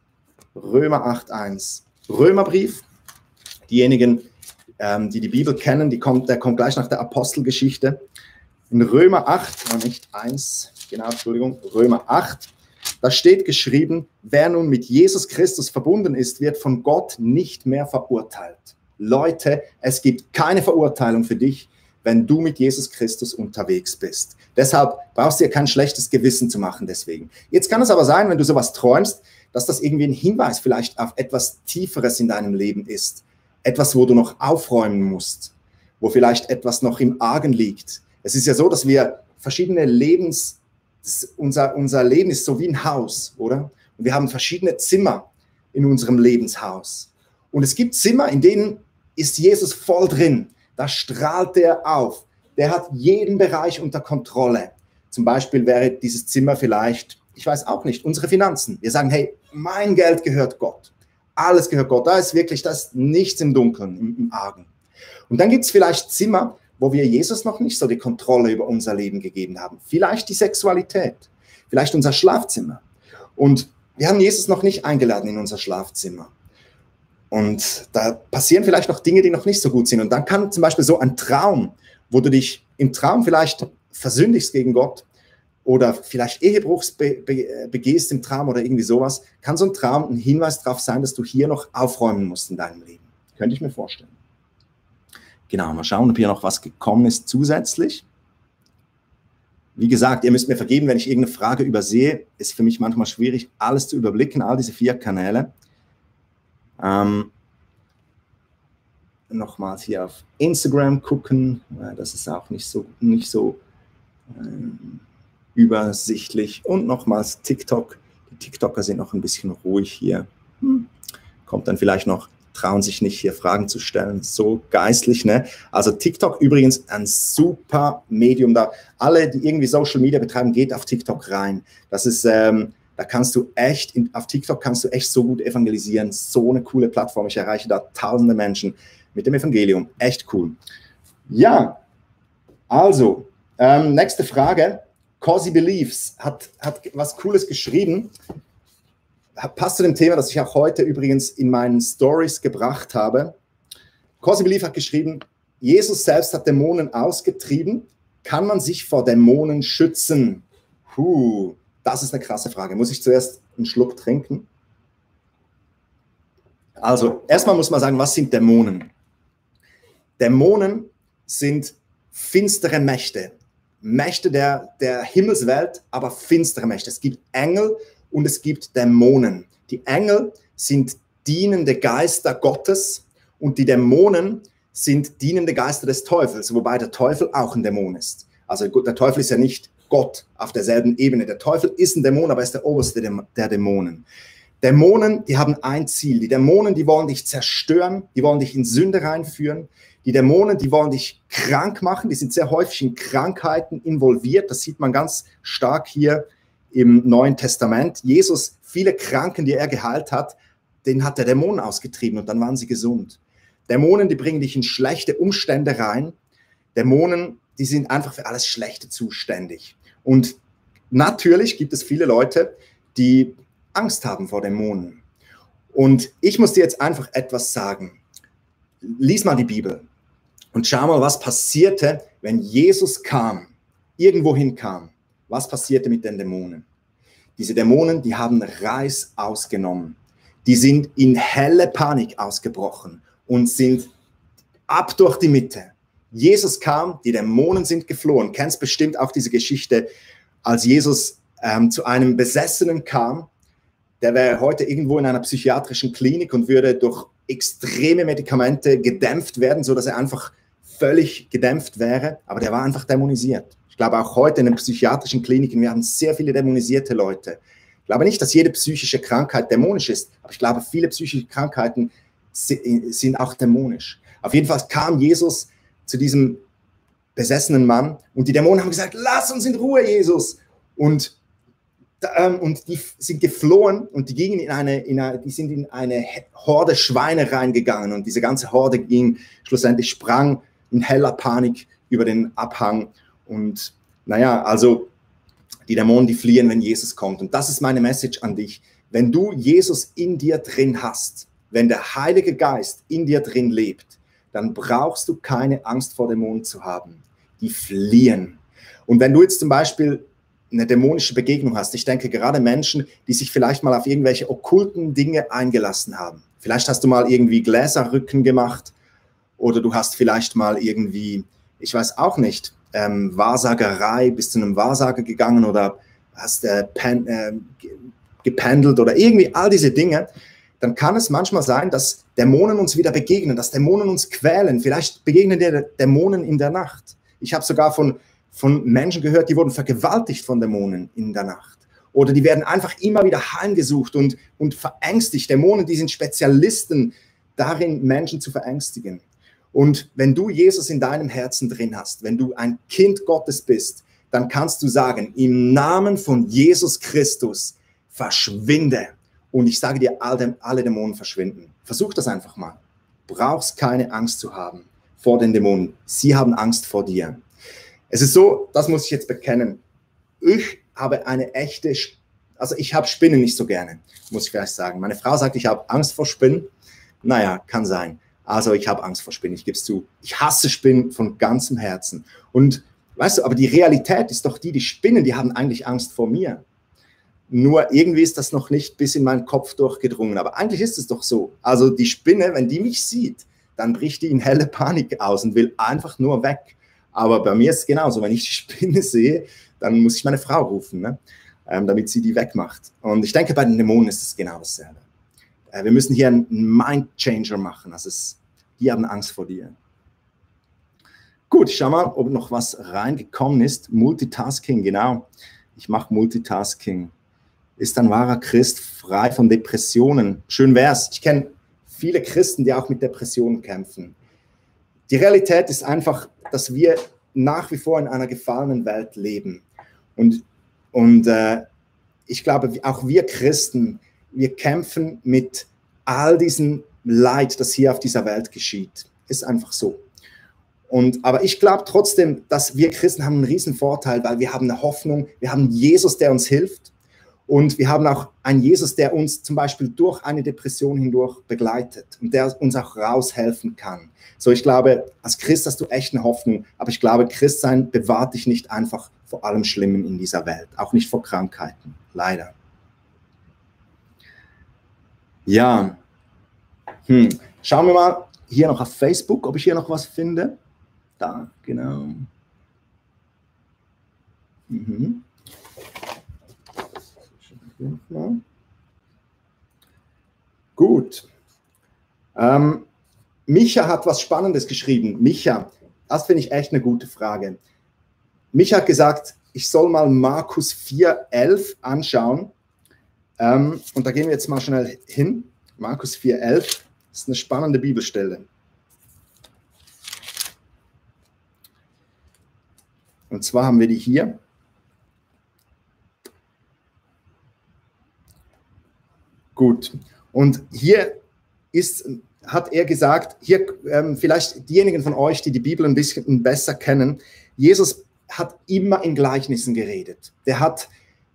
Römer 8.1. Römerbrief. Diejenigen, ähm, die die Bibel kennen, die kommt, der kommt gleich nach der Apostelgeschichte. In Römer 8, nicht 1, genau, Entschuldigung, Römer 8, da steht geschrieben, wer nun mit Jesus Christus verbunden ist, wird von Gott nicht mehr verurteilt. Leute, es gibt keine Verurteilung für dich, wenn du mit Jesus Christus unterwegs bist. Deshalb brauchst du dir kein schlechtes Gewissen zu machen deswegen. Jetzt kann es aber sein, wenn du sowas träumst, dass das irgendwie ein Hinweis vielleicht auf etwas Tieferes in deinem Leben ist. Etwas, wo du noch aufräumen musst, wo vielleicht etwas noch im Argen liegt. Es ist ja so, dass wir verschiedene Lebens, unser, unser Leben ist so wie ein Haus, oder? Und wir haben verschiedene Zimmer in unserem Lebenshaus. Und es gibt Zimmer, in denen ist Jesus voll drin. Da strahlt er auf. Der hat jeden Bereich unter Kontrolle. Zum Beispiel wäre dieses Zimmer vielleicht, ich weiß auch nicht, unsere Finanzen. Wir sagen, hey, mein Geld gehört Gott. Alles gehört Gott. Da ist wirklich, da ist nichts im Dunkeln, im, im Argen. Und dann gibt es vielleicht Zimmer, wo wir Jesus noch nicht so die Kontrolle über unser Leben gegeben haben. Vielleicht die Sexualität, vielleicht unser Schlafzimmer. Und wir haben Jesus noch nicht eingeladen in unser Schlafzimmer. Und da passieren vielleicht noch Dinge, die noch nicht so gut sind. Und dann kann zum Beispiel so ein Traum, wo du dich im Traum vielleicht versündigst gegen Gott oder vielleicht Ehebruchs be be begehst im Traum oder irgendwie sowas, kann so ein Traum ein Hinweis darauf sein, dass du hier noch aufräumen musst in deinem Leben. Könnte ich mir vorstellen. Genau, mal schauen, ob hier noch was gekommen ist zusätzlich. Wie gesagt, ihr müsst mir vergeben, wenn ich irgendeine Frage übersehe. Ist für mich manchmal schwierig, alles zu überblicken, all diese vier Kanäle. Ähm, nochmals hier auf Instagram gucken. Das ist auch nicht so, nicht so ähm, übersichtlich. Und nochmals TikTok. Die TikToker sind noch ein bisschen ruhig hier. Hm. Kommt dann vielleicht noch trauen sich nicht, hier Fragen zu stellen. So geistlich, ne? Also TikTok übrigens ein super Medium da. Alle, die irgendwie Social Media betreiben, geht auf TikTok rein. Das ist, ähm, da kannst du echt, in, auf TikTok kannst du echt so gut evangelisieren. So eine coole Plattform. Ich erreiche da tausende Menschen mit dem Evangelium. Echt cool. Ja, also, ähm, nächste Frage. Cozy Beliefs hat, hat was Cooles geschrieben passt zu dem Thema, das ich auch heute übrigens in meinen Stories gebracht habe. Corsi Belief hat geschrieben, Jesus selbst hat Dämonen ausgetrieben. Kann man sich vor Dämonen schützen? Puh, das ist eine krasse Frage. Muss ich zuerst einen Schluck trinken? Also, erstmal muss man sagen, was sind Dämonen? Dämonen sind finstere Mächte, Mächte der, der Himmelswelt, aber finstere Mächte. Es gibt Engel und es gibt Dämonen. Die Engel sind dienende Geister Gottes und die Dämonen sind dienende Geister des Teufels, wobei der Teufel auch ein Dämon ist. Also der Teufel ist ja nicht Gott auf derselben Ebene. Der Teufel ist ein Dämon, aber er ist der oberste der Dämonen. Dämonen, die haben ein Ziel. Die Dämonen, die wollen dich zerstören, die wollen dich in Sünde reinführen. Die Dämonen, die wollen dich krank machen, die sind sehr häufig in Krankheiten involviert. Das sieht man ganz stark hier im Neuen Testament. Jesus, viele Kranken, die er geheilt hat, den hat der Dämon ausgetrieben und dann waren sie gesund. Dämonen, die bringen dich in schlechte Umstände rein. Dämonen, die sind einfach für alles Schlechte zuständig. Und natürlich gibt es viele Leute, die Angst haben vor Dämonen. Und ich muss dir jetzt einfach etwas sagen. Lies mal die Bibel und schau mal, was passierte, wenn Jesus kam, irgendwohin kam. Was passierte mit den Dämonen? Diese Dämonen, die haben Reis ausgenommen. Die sind in helle Panik ausgebrochen und sind ab durch die Mitte. Jesus kam, die Dämonen sind geflohen. Kennst bestimmt auch diese Geschichte, als Jesus ähm, zu einem Besessenen kam. Der wäre heute irgendwo in einer psychiatrischen Klinik und würde durch extreme Medikamente gedämpft werden, so dass er einfach völlig gedämpft wäre. Aber der war einfach dämonisiert. Ich glaube auch heute in den psychiatrischen Kliniken, wir haben sehr viele dämonisierte Leute. Ich glaube nicht, dass jede psychische Krankheit dämonisch ist, aber ich glaube, viele psychische Krankheiten sind auch dämonisch. Auf jeden Fall kam Jesus zu diesem besessenen Mann und die Dämonen haben gesagt, lass uns in Ruhe, Jesus. Und, ähm, und die sind geflohen und die gingen in eine, in eine, die sind in eine Horde Schweine reingegangen und diese ganze Horde ging, schlussendlich sprang in heller Panik über den Abhang und naja, also die Dämonen, die fliehen, wenn Jesus kommt. Und das ist meine Message an dich. Wenn du Jesus in dir drin hast, wenn der Heilige Geist in dir drin lebt, dann brauchst du keine Angst vor Dämonen zu haben. Die fliehen. Und wenn du jetzt zum Beispiel eine dämonische Begegnung hast, ich denke gerade Menschen, die sich vielleicht mal auf irgendwelche okkulten Dinge eingelassen haben. Vielleicht hast du mal irgendwie Gläserrücken gemacht oder du hast vielleicht mal irgendwie, ich weiß auch nicht, ähm, Wahrsagerei, bist zu einem Wahrsager gegangen oder hast äh, pen, äh, gependelt oder irgendwie all diese Dinge dann kann es manchmal sein, dass Dämonen uns wieder begegnen, dass Dämonen uns quälen. Vielleicht begegnen dir Dämonen in der Nacht. Ich habe sogar von, von Menschen gehört, die wurden vergewaltigt von Dämonen in der Nacht. Oder die werden einfach immer wieder heimgesucht und, und verängstigt. Dämonen, die sind Spezialisten darin, Menschen zu verängstigen. Und wenn du Jesus in deinem Herzen drin hast, wenn du ein Kind Gottes bist, dann kannst du sagen, im Namen von Jesus Christus, verschwinde und ich sage dir, alle, alle Dämonen verschwinden. Versuch das einfach mal. Brauchst keine Angst zu haben vor den Dämonen. Sie haben Angst vor dir. Es ist so, das muss ich jetzt bekennen. Ich habe eine echte, also ich habe Spinnen nicht so gerne, muss ich vielleicht sagen. Meine Frau sagt, ich habe Angst vor Spinnen. Naja, kann sein. Also ich habe Angst vor Spinnen, ich gebe es zu. Ich hasse Spinnen von ganzem Herzen. Und weißt du, aber die Realität ist doch die, die Spinnen, die haben eigentlich Angst vor mir. Nur irgendwie ist das noch nicht bis in meinen Kopf durchgedrungen. Aber eigentlich ist es doch so. Also die Spinne, wenn die mich sieht, dann bricht die in helle Panik aus und will einfach nur weg. Aber bei mir ist es genauso. Wenn ich die Spinne sehe, dann muss ich meine Frau rufen, ne? ähm, damit sie die wegmacht. Und ich denke, bei den Dämonen ist es genau dasselbe. Äh, wir müssen hier einen Mind-Changer machen. Also es, die haben Angst vor dir. Gut, schau mal, ob noch was reingekommen ist. Multitasking, genau. Ich mache Multitasking ist ein wahrer Christ frei von Depressionen. Schön wär's. Ich kenne viele Christen, die auch mit Depressionen kämpfen. Die Realität ist einfach, dass wir nach wie vor in einer gefallenen Welt leben. Und, und äh, ich glaube, auch wir Christen, wir kämpfen mit all diesem Leid, das hier auf dieser Welt geschieht. Ist einfach so. Und, aber ich glaube trotzdem, dass wir Christen haben einen riesen Vorteil, weil wir haben eine Hoffnung, wir haben Jesus, der uns hilft und wir haben auch einen Jesus, der uns zum Beispiel durch eine Depression hindurch begleitet und der uns auch raushelfen kann. So, ich glaube, als Christ hast du echt eine Hoffnung, aber ich glaube, Christsein bewahrt dich nicht einfach vor allem Schlimmen in dieser Welt, auch nicht vor Krankheiten, leider. Ja, hm. schauen wir mal hier noch auf Facebook, ob ich hier noch was finde. Da, genau. Mhm. Gut. Ähm, Micha hat was Spannendes geschrieben. Micha, das finde ich echt eine gute Frage. Micha hat gesagt, ich soll mal Markus 4,11 anschauen. Ähm, und da gehen wir jetzt mal schnell hin. Markus 4,11 ist eine spannende Bibelstelle. Und zwar haben wir die hier. Gut. Und hier ist, hat er gesagt, hier ähm, vielleicht diejenigen von euch, die die Bibel ein bisschen besser kennen, Jesus hat immer in Gleichnissen geredet. Der hat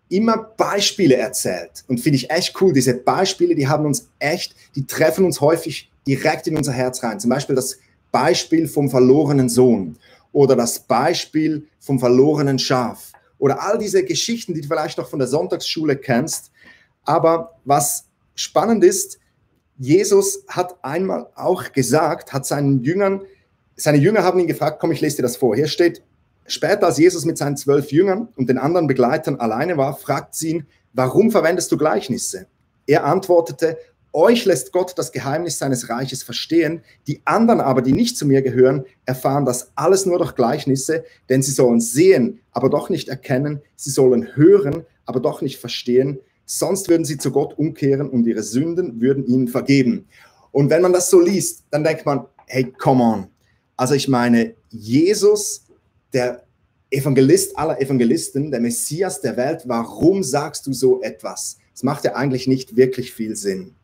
immer Beispiele erzählt. Und finde ich echt cool, diese Beispiele, die haben uns echt, die treffen uns häufig direkt in unser Herz rein. Zum Beispiel das Beispiel vom verlorenen Sohn oder das Beispiel vom verlorenen Schaf oder all diese Geschichten, die du vielleicht noch von der Sonntagsschule kennst. Aber was spannend ist, Jesus hat einmal auch gesagt, hat seinen Jüngern, seine Jünger haben ihn gefragt, komm, ich lese dir das vor. Hier steht, später als Jesus mit seinen zwölf Jüngern und den anderen Begleitern alleine war, fragt sie ihn, warum verwendest du Gleichnisse? Er antwortete, euch lässt Gott das Geheimnis seines Reiches verstehen, die anderen aber, die nicht zu mir gehören, erfahren das alles nur durch Gleichnisse, denn sie sollen sehen, aber doch nicht erkennen, sie sollen hören, aber doch nicht verstehen, sonst würden sie zu Gott umkehren und ihre Sünden würden ihnen vergeben. Und wenn man das so liest, dann denkt man, hey, come on. Also ich meine, Jesus, der Evangelist aller Evangelisten, der Messias der Welt, warum sagst du so etwas? Das macht ja eigentlich nicht wirklich viel Sinn.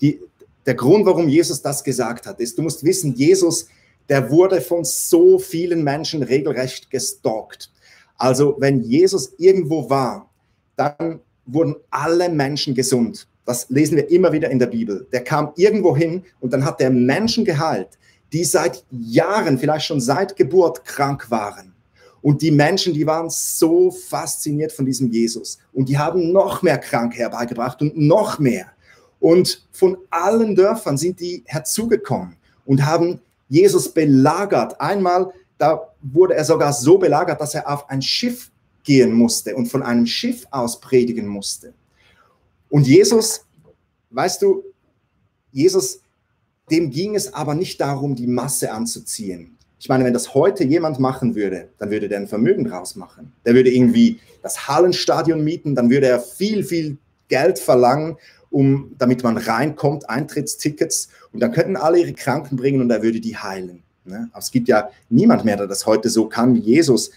Die, der Grund, warum Jesus das gesagt hat, ist, du musst wissen, Jesus, der wurde von so vielen Menschen regelrecht gestalkt. Also wenn Jesus irgendwo war, dann wurden alle Menschen gesund. Das lesen wir immer wieder in der Bibel. Der kam irgendwo hin und dann hat der Menschen geheilt, die seit Jahren, vielleicht schon seit Geburt krank waren. Und die Menschen, die waren so fasziniert von diesem Jesus. Und die haben noch mehr Krank herbeigebracht und noch mehr. Und von allen Dörfern sind die herzugekommen und haben Jesus belagert. Einmal, da wurde er sogar so belagert, dass er auf ein Schiff gehen musste und von einem Schiff aus predigen musste. Und Jesus, weißt du, Jesus, dem ging es aber nicht darum, die Masse anzuziehen. Ich meine, wenn das heute jemand machen würde, dann würde der ein Vermögen draus machen. Der würde irgendwie das Hallenstadion mieten, dann würde er viel, viel Geld verlangen, um, damit man reinkommt, Eintrittstickets. Und dann könnten alle ihre Kranken bringen und er würde die heilen. Ne? Aber es gibt ja niemand mehr, der das heute so kann wie Jesus.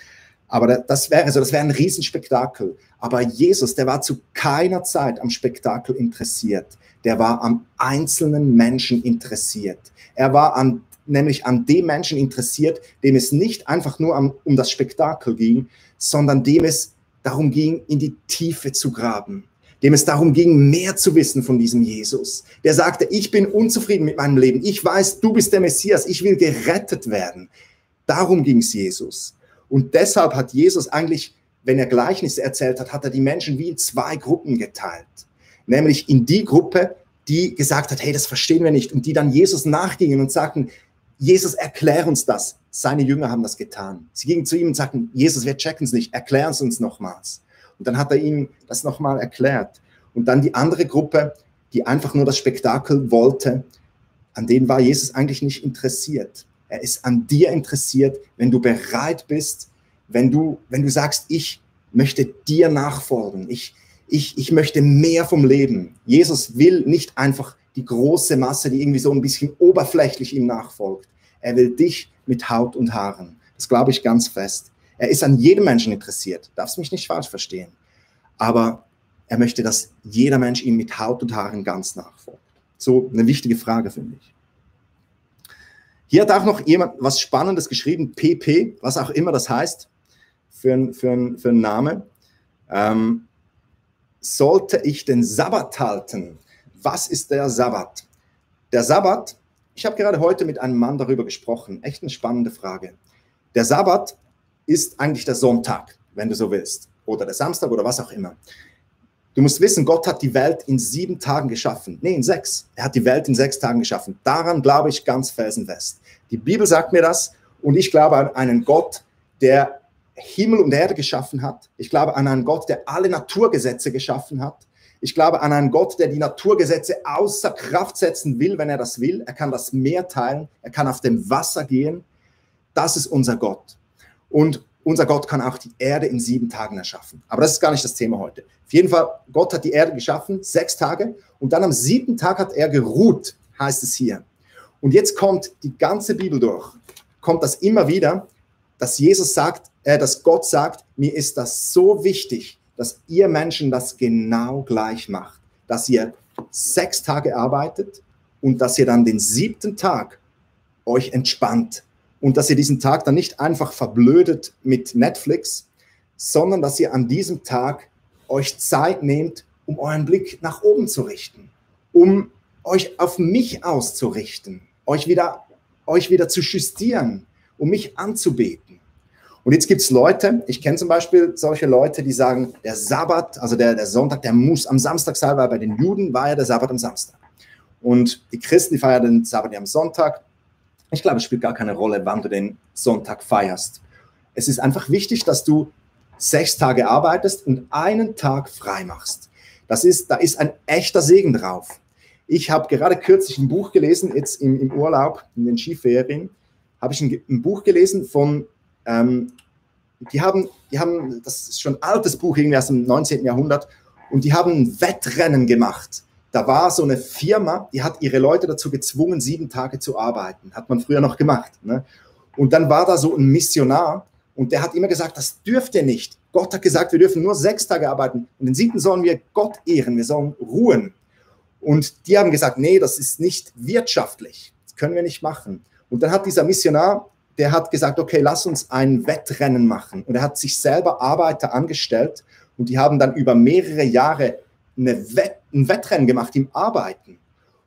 Aber das wäre also, das wäre ein Riesenspektakel. Aber Jesus, der war zu keiner Zeit am Spektakel interessiert. Der war am einzelnen Menschen interessiert. Er war an, nämlich an dem Menschen interessiert, dem es nicht einfach nur am, um das Spektakel ging, sondern dem es darum ging, in die Tiefe zu graben, dem es darum ging, mehr zu wissen von diesem Jesus. Der sagte, ich bin unzufrieden mit meinem Leben. Ich weiß, du bist der Messias. Ich will gerettet werden. Darum ging es Jesus. Und deshalb hat Jesus eigentlich, wenn er Gleichnisse erzählt hat, hat er die Menschen wie in zwei Gruppen geteilt. Nämlich in die Gruppe, die gesagt hat, hey, das verstehen wir nicht. Und die dann Jesus nachgingen und sagten, Jesus, erklär uns das. Seine Jünger haben das getan. Sie gingen zu ihm und sagten, Jesus, wir checken es nicht, erklär es uns nochmals. Und dann hat er ihnen das nochmal erklärt. Und dann die andere Gruppe, die einfach nur das Spektakel wollte, an denen war Jesus eigentlich nicht interessiert. Er ist an dir interessiert, wenn du bereit bist, wenn du, wenn du sagst, ich möchte dir nachfolgen, ich, ich, ich möchte mehr vom Leben. Jesus will nicht einfach die große Masse, die irgendwie so ein bisschen oberflächlich ihm nachfolgt. Er will dich mit Haut und Haaren. Das glaube ich ganz fest. Er ist an jedem Menschen interessiert. Darfst mich nicht falsch verstehen. Aber er möchte, dass jeder Mensch ihm mit Haut und Haaren ganz nachfolgt. So eine wichtige Frage, finde ich. Hier hat auch noch jemand was Spannendes geschrieben, PP, was auch immer das heißt für ein, für für ein Name. Ähm, sollte ich den Sabbat halten? Was ist der Sabbat? Der Sabbat, ich habe gerade heute mit einem Mann darüber gesprochen, echt eine spannende Frage. Der Sabbat ist eigentlich der Sonntag, wenn du so willst, oder der Samstag oder was auch immer. Du musst wissen, Gott hat die Welt in sieben Tagen geschaffen. Nee, in sechs. Er hat die Welt in sechs Tagen geschaffen. Daran glaube ich ganz felsenfest. Die Bibel sagt mir das und ich glaube an einen Gott, der Himmel und Erde geschaffen hat. Ich glaube an einen Gott, der alle Naturgesetze geschaffen hat. Ich glaube an einen Gott, der die Naturgesetze außer Kraft setzen will, wenn er das will. Er kann das Meer teilen, er kann auf dem Wasser gehen. Das ist unser Gott. Und unser Gott kann auch die Erde in sieben Tagen erschaffen. Aber das ist gar nicht das Thema heute. Auf jeden Fall, Gott hat die Erde geschaffen, sechs Tage. Und dann am siebten Tag hat er geruht, heißt es hier. Und jetzt kommt die ganze Bibel durch, kommt das immer wieder, dass Jesus sagt, äh, dass Gott sagt, mir ist das so wichtig, dass ihr Menschen das genau gleich macht, dass ihr sechs Tage arbeitet und dass ihr dann den siebten Tag euch entspannt und dass ihr diesen Tag dann nicht einfach verblödet mit Netflix, sondern dass ihr an diesem Tag euch Zeit nehmt, um euren Blick nach oben zu richten, um euch auf mich auszurichten, euch wieder, euch wieder zu justieren, um mich anzubeten. Und jetzt gibt es Leute, ich kenne zum Beispiel solche Leute, die sagen, der Sabbat, also der, der Sonntag, der muss am Samstag sein, weil bei den Juden war ja der Sabbat am Samstag. Und die Christen, die feiern den Sabbat ja am Sonntag. Ich glaube, es spielt gar keine Rolle, wann du den Sonntag feierst. Es ist einfach wichtig, dass du sechs Tage arbeitest und einen Tag frei machst. Das ist, da ist ein echter Segen drauf. Ich habe gerade kürzlich ein Buch gelesen, jetzt im, im Urlaub, in den Skiferien, habe ich ein, ein, Buch gelesen von, ähm, die, haben, die haben, das ist schon ein altes Buch, irgendwie aus dem 19. Jahrhundert, und die haben Wettrennen gemacht. Da war so eine Firma, die hat ihre Leute dazu gezwungen, sieben Tage zu arbeiten. Hat man früher noch gemacht. Ne? Und dann war da so ein Missionar und der hat immer gesagt, das dürft ihr nicht. Gott hat gesagt, wir dürfen nur sechs Tage arbeiten. Und den siebten sollen wir Gott ehren, wir sollen ruhen. Und die haben gesagt, nee, das ist nicht wirtschaftlich. Das können wir nicht machen. Und dann hat dieser Missionar, der hat gesagt, okay, lass uns ein Wettrennen machen. Und er hat sich selber Arbeiter angestellt und die haben dann über mehrere Jahre Wett, ein Wettrennen gemacht im Arbeiten.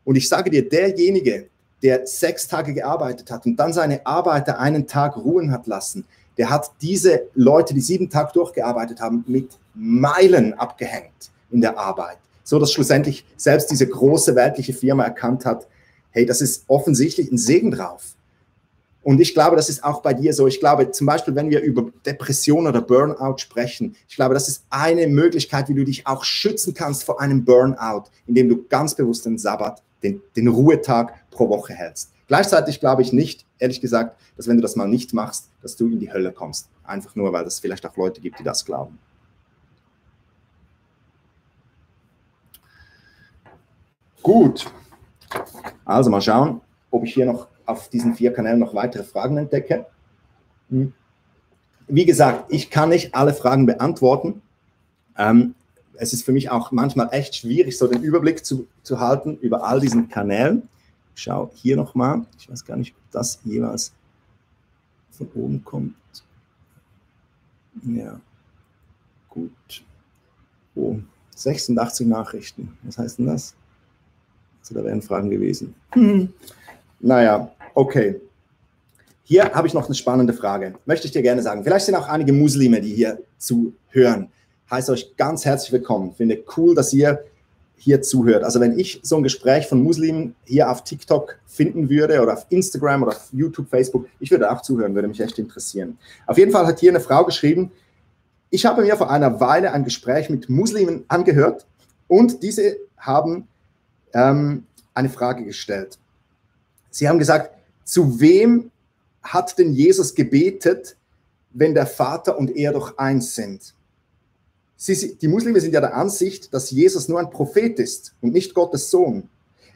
Und ich sage dir, derjenige, der sechs Tage gearbeitet hat und dann seine Arbeiter einen Tag ruhen hat lassen, der hat diese Leute, die sieben Tage durchgearbeitet haben, mit Meilen abgehängt in der Arbeit. So dass schlussendlich selbst diese große weltliche Firma erkannt hat, hey, das ist offensichtlich ein Segen drauf. Und ich glaube, das ist auch bei dir so. Ich glaube, zum Beispiel, wenn wir über Depression oder Burnout sprechen, ich glaube, das ist eine Möglichkeit, wie du dich auch schützen kannst vor einem Burnout, indem du ganz bewusst den Sabbat, den, den Ruhetag pro Woche hältst. Gleichzeitig glaube ich nicht, ehrlich gesagt, dass wenn du das mal nicht machst, dass du in die Hölle kommst. Einfach nur, weil es vielleicht auch Leute gibt, die das glauben. Gut. Also mal schauen, ob ich hier noch auf diesen vier Kanälen noch weitere Fragen entdecke. Hm. Wie gesagt, ich kann nicht alle Fragen beantworten. Ähm, es ist für mich auch manchmal echt schwierig, so den Überblick zu, zu halten über all diesen Kanälen. Ich schaue hier nochmal. Ich weiß gar nicht, ob das jeweils von oben kommt. Ja, gut. Oh, 86 Nachrichten. Was heißt denn das? Also, da wären Fragen gewesen. Hm. Naja, okay. Hier habe ich noch eine spannende Frage. Möchte ich dir gerne sagen. Vielleicht sind auch einige Muslime, die hier zuhören. Heißt euch ganz herzlich willkommen. Finde cool, dass ihr hier zuhört. Also wenn ich so ein Gespräch von Muslimen hier auf TikTok finden würde oder auf Instagram oder auf YouTube, Facebook, ich würde auch zuhören, würde mich echt interessieren. Auf jeden Fall hat hier eine Frau geschrieben, ich habe mir vor einer Weile ein Gespräch mit Muslimen angehört und diese haben ähm, eine Frage gestellt. Sie haben gesagt, zu wem hat denn Jesus gebetet, wenn der Vater und er doch eins sind? Sie, die Muslime sind ja der Ansicht, dass Jesus nur ein Prophet ist und nicht Gottes Sohn.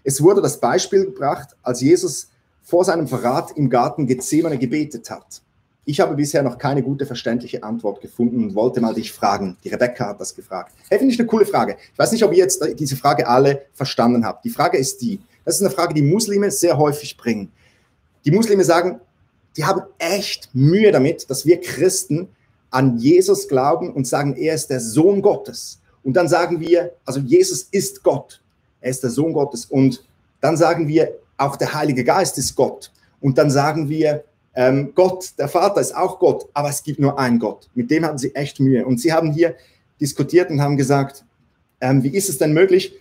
Es wurde das Beispiel gebracht, als Jesus vor seinem Verrat im Garten Gethsemane gebetet hat. Ich habe bisher noch keine gute verständliche Antwort gefunden und wollte mal dich fragen. Die Rebecca hat das gefragt. Hey, finde ich eine coole Frage. Ich weiß nicht, ob ihr jetzt diese Frage alle verstanden habt. Die Frage ist die, das ist eine Frage, die Muslime sehr häufig bringen. Die Muslime sagen, die haben echt Mühe damit, dass wir Christen an Jesus glauben und sagen, er ist der Sohn Gottes. Und dann sagen wir, also Jesus ist Gott. Er ist der Sohn Gottes. Und dann sagen wir, auch der Heilige Geist ist Gott. Und dann sagen wir, ähm, Gott, der Vater ist auch Gott, aber es gibt nur einen Gott. Mit dem hatten sie echt Mühe. Und sie haben hier diskutiert und haben gesagt, ähm, wie ist es denn möglich,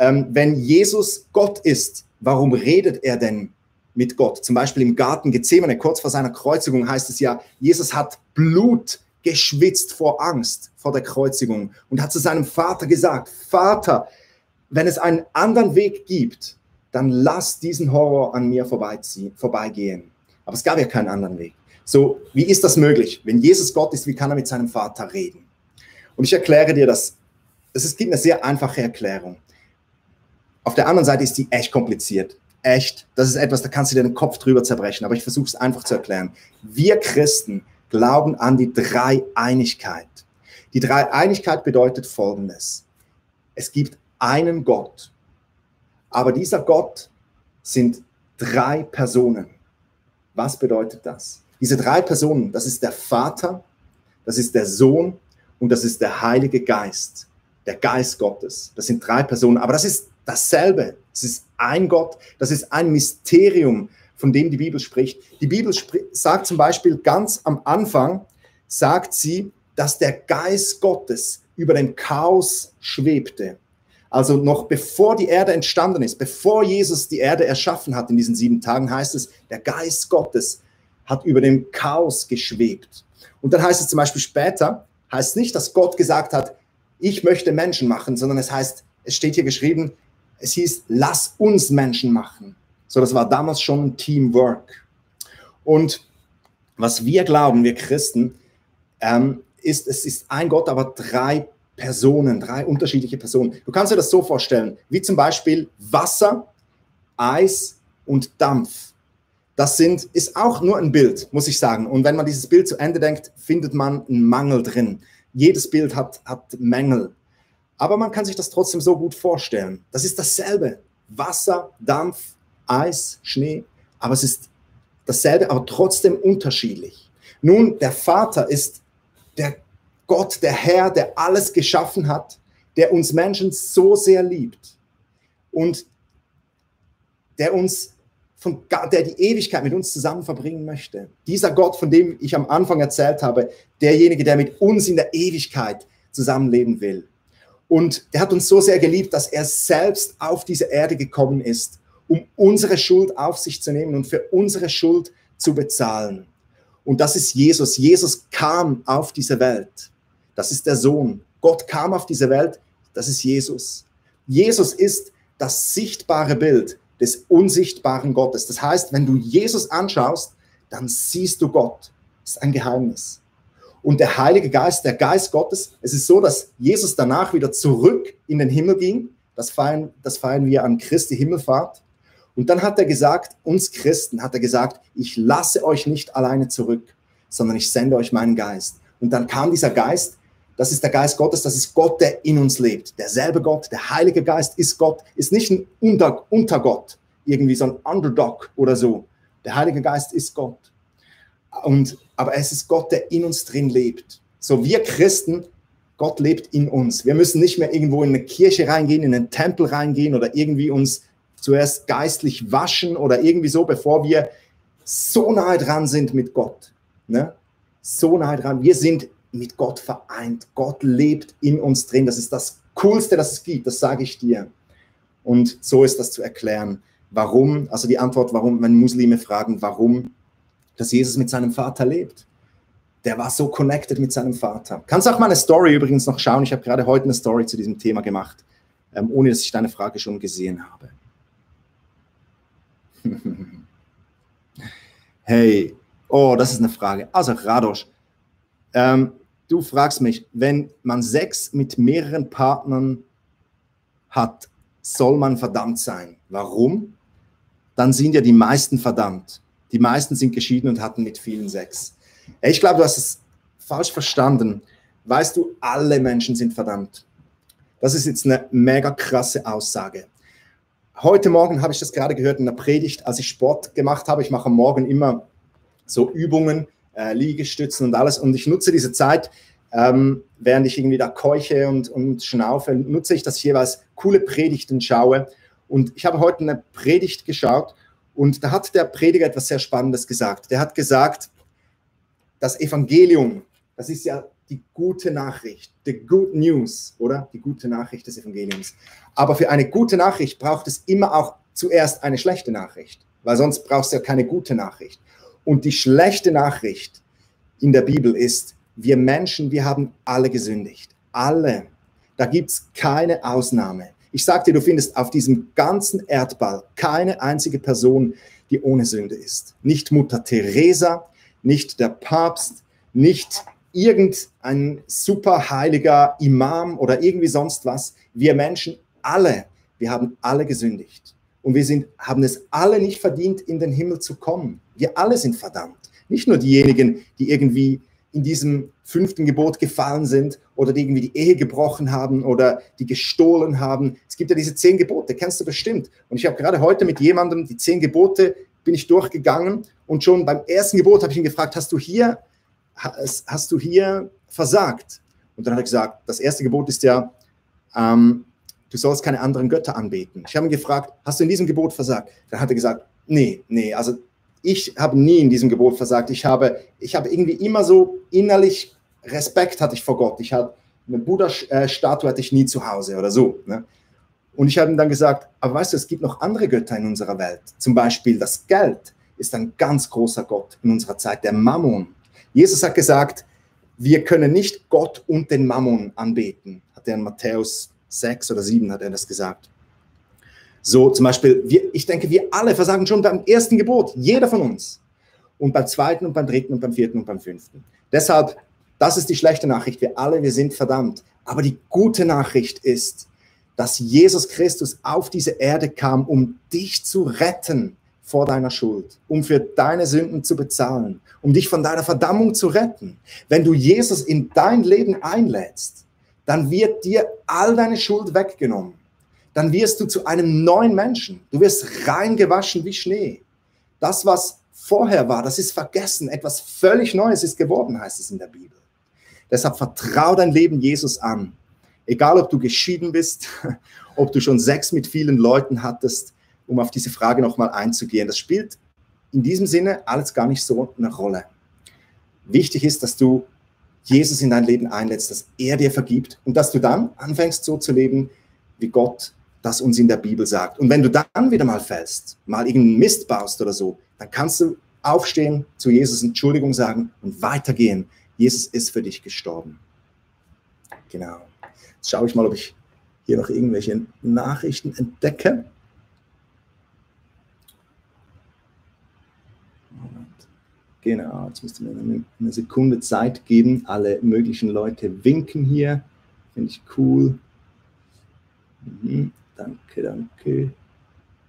ähm, wenn Jesus Gott ist, warum redet er denn mit Gott? Zum Beispiel im Garten Gethsemane, kurz vor seiner Kreuzigung heißt es ja, Jesus hat Blut geschwitzt vor Angst vor der Kreuzigung und hat zu seinem Vater gesagt, Vater, wenn es einen anderen Weg gibt, dann lass diesen Horror an mir vorbeigehen. Aber es gab ja keinen anderen Weg. So, wie ist das möglich? Wenn Jesus Gott ist, wie kann er mit seinem Vater reden? Und ich erkläre dir das. Es gibt eine sehr einfache Erklärung. Auf der anderen Seite ist die echt kompliziert. Echt. Das ist etwas, da kannst du dir den Kopf drüber zerbrechen. Aber ich versuche es einfach zu erklären. Wir Christen glauben an die Dreieinigkeit. Die Dreieinigkeit bedeutet Folgendes. Es gibt einen Gott. Aber dieser Gott sind drei Personen. Was bedeutet das? Diese drei Personen, das ist der Vater, das ist der Sohn und das ist der Heilige Geist, der Geist Gottes. Das sind drei Personen, aber das ist dasselbe. Es ist ein Gott, das ist ein Mysterium, von dem die Bibel spricht. Die Bibel sagt zum Beispiel ganz am Anfang, sagt sie, dass der Geist Gottes über dem Chaos schwebte. Also noch bevor die Erde entstanden ist, bevor Jesus die Erde erschaffen hat in diesen sieben Tagen, heißt es, der Geist Gottes hat über dem Chaos geschwebt. Und dann heißt es zum Beispiel später, heißt nicht, dass Gott gesagt hat, ich möchte Menschen machen, sondern es heißt, es steht hier geschrieben, es hieß, lass uns Menschen machen. So, das war damals schon Teamwork. Und was wir glauben, wir Christen, ähm, ist, es ist ein Gott, aber drei Personen, drei unterschiedliche Personen. Du kannst dir das so vorstellen, wie zum Beispiel Wasser, Eis und Dampf. Das sind, ist auch nur ein Bild, muss ich sagen. Und wenn man dieses Bild zu Ende denkt, findet man einen Mangel drin. Jedes Bild hat, hat Mängel. Aber man kann sich das trotzdem so gut vorstellen. Das ist dasselbe. Wasser, Dampf, Eis, Schnee. Aber es ist dasselbe, aber trotzdem unterschiedlich. Nun, der Vater ist der Gott, der Herr, der alles geschaffen hat, der uns Menschen so sehr liebt und der uns von, der die Ewigkeit mit uns zusammen verbringen möchte. Dieser Gott, von dem ich am Anfang erzählt habe, derjenige, der mit uns in der Ewigkeit zusammenleben will. Und der hat uns so sehr geliebt, dass er selbst auf diese Erde gekommen ist, um unsere Schuld auf sich zu nehmen und für unsere Schuld zu bezahlen. Und das ist Jesus. Jesus kam auf diese Welt. Das ist der Sohn. Gott kam auf diese Welt. Das ist Jesus. Jesus ist das sichtbare Bild des unsichtbaren Gottes. Das heißt, wenn du Jesus anschaust, dann siehst du Gott. Das ist ein Geheimnis. Und der Heilige Geist, der Geist Gottes, es ist so, dass Jesus danach wieder zurück in den Himmel ging. Das feiern, das feiern wir an Christi Himmelfahrt. Und dann hat er gesagt, uns Christen hat er gesagt, ich lasse euch nicht alleine zurück, sondern ich sende euch meinen Geist. Und dann kam dieser Geist, das ist der Geist Gottes, das ist Gott, der in uns lebt. Derselbe Gott, der Heilige Geist ist Gott, ist nicht ein Unter Untergott, irgendwie so ein Underdog oder so. Der Heilige Geist ist Gott. Und, aber es ist Gott, der in uns drin lebt. So, wir Christen, Gott lebt in uns. Wir müssen nicht mehr irgendwo in eine Kirche reingehen, in einen Tempel reingehen oder irgendwie uns zuerst geistlich waschen oder irgendwie so, bevor wir so nahe dran sind mit Gott. Ne? So nahe dran. Wir sind mit Gott vereint. Gott lebt in uns drin. Das ist das Coolste, das es gibt, das sage ich dir. Und so ist das zu erklären. Warum? Also die Antwort, warum, wenn Muslime fragen, warum, dass Jesus mit seinem Vater lebt. Der war so connected mit seinem Vater. Kannst auch mal eine Story übrigens noch schauen. Ich habe gerade heute eine Story zu diesem Thema gemacht, ähm, ohne dass ich deine Frage schon gesehen habe. hey, oh, das ist eine Frage. Also Radosch, ähm, du fragst mich, wenn man Sex mit mehreren Partnern hat, soll man verdammt sein. Warum? Dann sind ja die meisten verdammt. Die meisten sind geschieden und hatten mit vielen Sex. Ich glaube, du hast es falsch verstanden. Weißt du, alle Menschen sind verdammt. Das ist jetzt eine mega krasse Aussage. Heute Morgen habe ich das gerade gehört in der Predigt, als ich Sport gemacht habe. Ich mache am Morgen immer so Übungen, äh, Liegestützen und alles. Und ich nutze diese Zeit, ähm, während ich irgendwie da keuche und, und schnaufe, nutze ich, dass ich jeweils coole Predigten schaue. Und ich habe heute eine Predigt geschaut und da hat der Prediger etwas sehr Spannendes gesagt. Der hat gesagt, das Evangelium, das ist ja die gute Nachricht, the good news, oder? Die gute Nachricht des Evangeliums. Aber für eine gute Nachricht braucht es immer auch zuerst eine schlechte Nachricht, weil sonst brauchst du ja keine gute Nachricht. Und die schlechte Nachricht in der Bibel ist, wir Menschen, wir haben alle gesündigt. Alle. Da gibt es keine Ausnahme. Ich sage dir, du findest auf diesem ganzen Erdball keine einzige Person, die ohne Sünde ist. Nicht Mutter Teresa, nicht der Papst, nicht irgendein superheiliger Imam oder irgendwie sonst was. Wir Menschen alle, wir haben alle gesündigt. Und wir sind, haben es alle nicht verdient, in den Himmel zu kommen. Wir alle sind verdammt. Nicht nur diejenigen, die irgendwie in diesem fünften Gebot gefallen sind oder die irgendwie die Ehe gebrochen haben oder die gestohlen haben. Es gibt ja diese zehn Gebote, kennst du bestimmt. Und ich habe gerade heute mit jemandem die zehn Gebote bin ich durchgegangen und schon beim ersten Gebot habe ich ihn gefragt, hast du hier, hast, du hier versagt? Und dann hat er gesagt, das erste Gebot ist ja, ähm, du sollst keine anderen Götter anbeten. Ich habe ihn gefragt, hast du in diesem Gebot versagt? Dann hat er gesagt, nee, nee, also ich habe nie in diesem Gebot versagt. Ich habe, ich habe irgendwie immer so innerlich Respekt hatte ich vor Gott. Ich hatte eine Buddha-Statue hatte ich nie zu Hause oder so. Ne? Und ich habe ihm dann gesagt, aber weißt du, es gibt noch andere Götter in unserer Welt. Zum Beispiel das Geld ist ein ganz großer Gott in unserer Zeit, der Mammon. Jesus hat gesagt, wir können nicht Gott und den Mammon anbeten. Hat er in Matthäus 6 oder 7 hat er das gesagt. So zum Beispiel, wir, ich denke, wir alle versagen schon beim ersten Gebot, jeder von uns. Und beim zweiten und beim dritten und beim vierten und beim fünften. Deshalb, das ist die schlechte Nachricht. Wir alle, wir sind verdammt. Aber die gute Nachricht ist, dass Jesus Christus auf diese Erde kam, um dich zu retten vor deiner Schuld, um für deine Sünden zu bezahlen, um dich von deiner Verdammung zu retten. Wenn du Jesus in dein Leben einlädst, dann wird dir all deine Schuld weggenommen dann wirst du zu einem neuen Menschen. Du wirst reingewaschen wie Schnee. Das, was vorher war, das ist vergessen. Etwas völlig Neues ist geworden, heißt es in der Bibel. Deshalb vertrau dein Leben Jesus an. Egal, ob du geschieden bist, ob du schon Sex mit vielen Leuten hattest, um auf diese Frage nochmal einzugehen. Das spielt in diesem Sinne alles gar nicht so eine Rolle. Wichtig ist, dass du Jesus in dein Leben einlädst, dass er dir vergibt und dass du dann anfängst so zu leben, wie Gott das uns in der Bibel sagt. Und wenn du dann wieder mal fällst, mal irgendeinen Mist baust oder so, dann kannst du aufstehen, zu Jesus Entschuldigung sagen und weitergehen. Jesus ist für dich gestorben. Genau. Jetzt schaue ich mal, ob ich hier noch irgendwelche Nachrichten entdecke. Genau, jetzt müsste mir eine Sekunde Zeit geben. Alle möglichen Leute winken hier. Finde ich cool. Mhm. Danke, danke.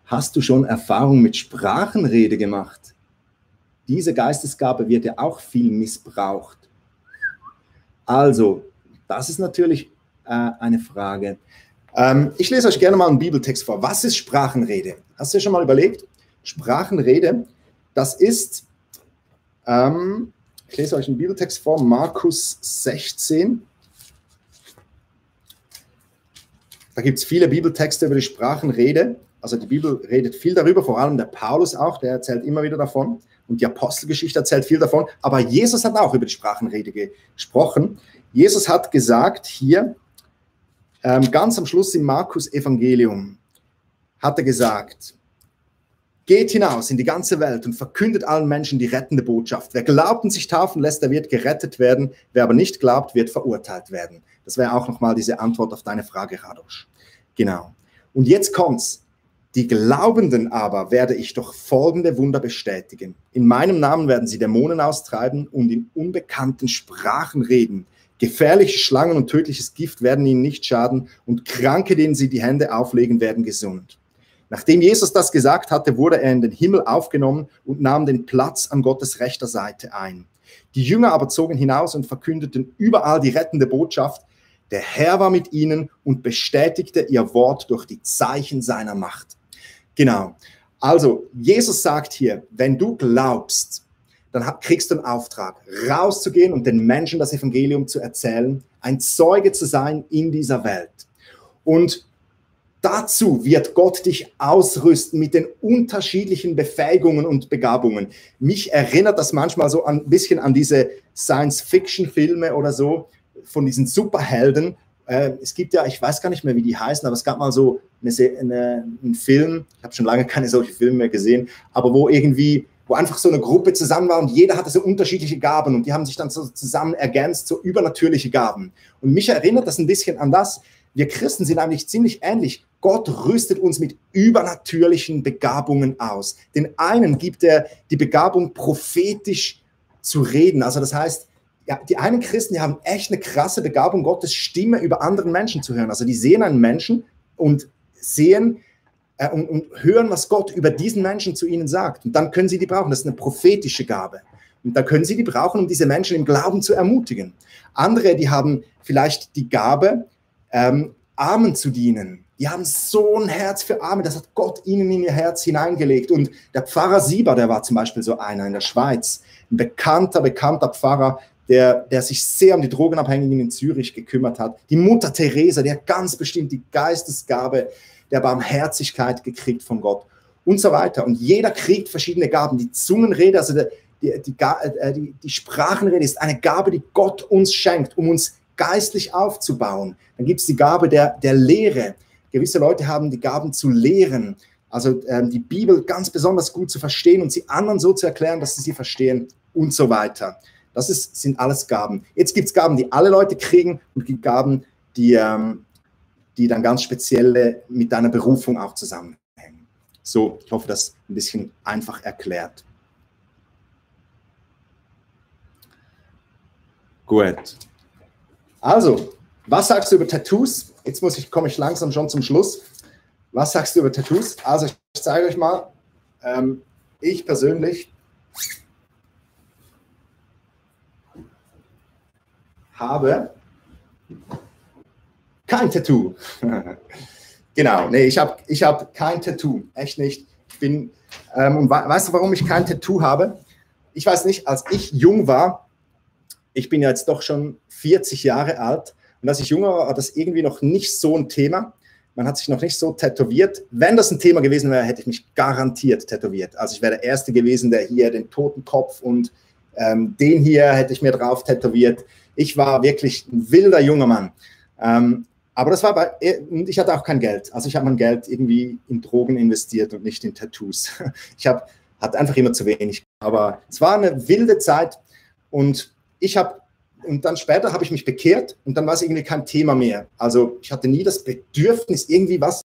Hast du schon Erfahrung mit Sprachenrede gemacht? Diese Geistesgabe wird ja auch viel missbraucht. Also, das ist natürlich äh, eine Frage. Ähm, ich lese euch gerne mal einen Bibeltext vor. Was ist Sprachenrede? Hast du dir schon mal überlegt? Sprachenrede, das ist, ähm, ich lese euch einen Bibeltext vor, Markus 16. Da gibt es viele Bibeltexte über die Sprachenrede. Also die Bibel redet viel darüber, vor allem der Paulus auch, der erzählt immer wieder davon. Und die Apostelgeschichte erzählt viel davon. Aber Jesus hat auch über die Sprachenrede gesprochen. Jesus hat gesagt hier, ähm, ganz am Schluss im Markus Evangelium, hat er gesagt, Geht hinaus in die ganze Welt und verkündet allen Menschen die rettende Botschaft. Wer glaubt und sich taufen lässt, der wird gerettet werden. Wer aber nicht glaubt, wird verurteilt werden. Das wäre auch nochmal diese Antwort auf deine Frage, Radosch. Genau. Und jetzt kommt's. Die Glaubenden aber werde ich doch folgende Wunder bestätigen. In meinem Namen werden sie Dämonen austreiben und in unbekannten Sprachen reden. Gefährliche Schlangen und tödliches Gift werden ihnen nicht schaden und Kranke, denen sie die Hände auflegen, werden gesund. Nachdem Jesus das gesagt hatte, wurde er in den Himmel aufgenommen und nahm den Platz an Gottes rechter Seite ein. Die Jünger aber zogen hinaus und verkündeten überall die rettende Botschaft. Der Herr war mit ihnen und bestätigte ihr Wort durch die Zeichen seiner Macht. Genau. Also, Jesus sagt hier, wenn du glaubst, dann kriegst du einen Auftrag, rauszugehen und den Menschen das Evangelium zu erzählen, ein Zeuge zu sein in dieser Welt. Und Dazu wird Gott dich ausrüsten mit den unterschiedlichen Befähigungen und Begabungen. Mich erinnert das manchmal so ein bisschen an diese Science-Fiction-Filme oder so von diesen Superhelden. Äh, es gibt ja, ich weiß gar nicht mehr, wie die heißen, aber es gab mal so eine, eine, einen Film, ich habe schon lange keine solchen Filme mehr gesehen, aber wo irgendwie wo einfach so eine Gruppe zusammen war und jeder hatte so unterschiedliche Gaben und die haben sich dann so zusammen ergänzt, so übernatürliche Gaben. Und mich erinnert das ein bisschen an das, wir Christen sind eigentlich ziemlich ähnlich. Gott rüstet uns mit übernatürlichen Begabungen aus. Den einen gibt er die Begabung, prophetisch zu reden. Also das heißt, ja, die einen Christen, die haben echt eine krasse Begabung, Gottes Stimme über anderen Menschen zu hören. Also die sehen einen Menschen und sehen äh, und, und hören, was Gott über diesen Menschen zu ihnen sagt. Und dann können sie die brauchen. Das ist eine prophetische Gabe. Und da können sie die brauchen, um diese Menschen im Glauben zu ermutigen. Andere, die haben vielleicht die Gabe, ähm, Armen zu dienen. Die haben so ein Herz für Arme, das hat Gott ihnen in ihr Herz hineingelegt. Und der Pfarrer Sieber, der war zum Beispiel so einer in der Schweiz, ein bekannter, bekannter Pfarrer, der, der sich sehr um die Drogenabhängigen in Zürich gekümmert hat. Die Mutter Teresa, die hat ganz bestimmt die Geistesgabe der Barmherzigkeit gekriegt von Gott und so weiter. Und jeder kriegt verschiedene Gaben. Die Zungenrede, also die, die, die, äh, die, die Sprachenrede ist eine Gabe, die Gott uns schenkt, um uns geistlich aufzubauen. Dann gibt es die Gabe der, der Lehre. Gewisse Leute haben die Gaben zu lehren, also ähm, die Bibel ganz besonders gut zu verstehen und sie anderen so zu erklären, dass sie sie verstehen und so weiter. Das ist, sind alles Gaben. Jetzt gibt es Gaben, die alle Leute kriegen und gibt Gaben, die, ähm, die dann ganz spezielle mit deiner Berufung auch zusammenhängen. So, ich hoffe, das ein bisschen einfach erklärt. Gut. Also, was sagst du über Tattoos? Jetzt muss ich, komme ich langsam schon zum Schluss. Was sagst du über Tattoos? Also, ich zeige euch mal. Ähm, ich persönlich habe kein Tattoo. genau, nee, ich habe ich hab kein Tattoo. Echt nicht. Ich bin, ähm, weißt du, warum ich kein Tattoo habe? Ich weiß nicht, als ich jung war, ich bin ja jetzt doch schon 40 Jahre alt. Und als ich jünger war, war das irgendwie noch nicht so ein Thema. Man hat sich noch nicht so tätowiert. Wenn das ein Thema gewesen wäre, hätte ich mich garantiert tätowiert. Also ich wäre der Erste gewesen, der hier den Totenkopf und ähm, den hier hätte ich mir drauf tätowiert. Ich war wirklich ein wilder junger Mann. Ähm, aber das war bei, ich hatte auch kein Geld. Also ich habe mein Geld irgendwie in Drogen investiert und nicht in Tattoos. Ich habe, hatte einfach immer zu wenig. Aber es war eine wilde Zeit und ich habe und dann später habe ich mich bekehrt und dann war es irgendwie kein Thema mehr. Also ich hatte nie das Bedürfnis, irgendwie was.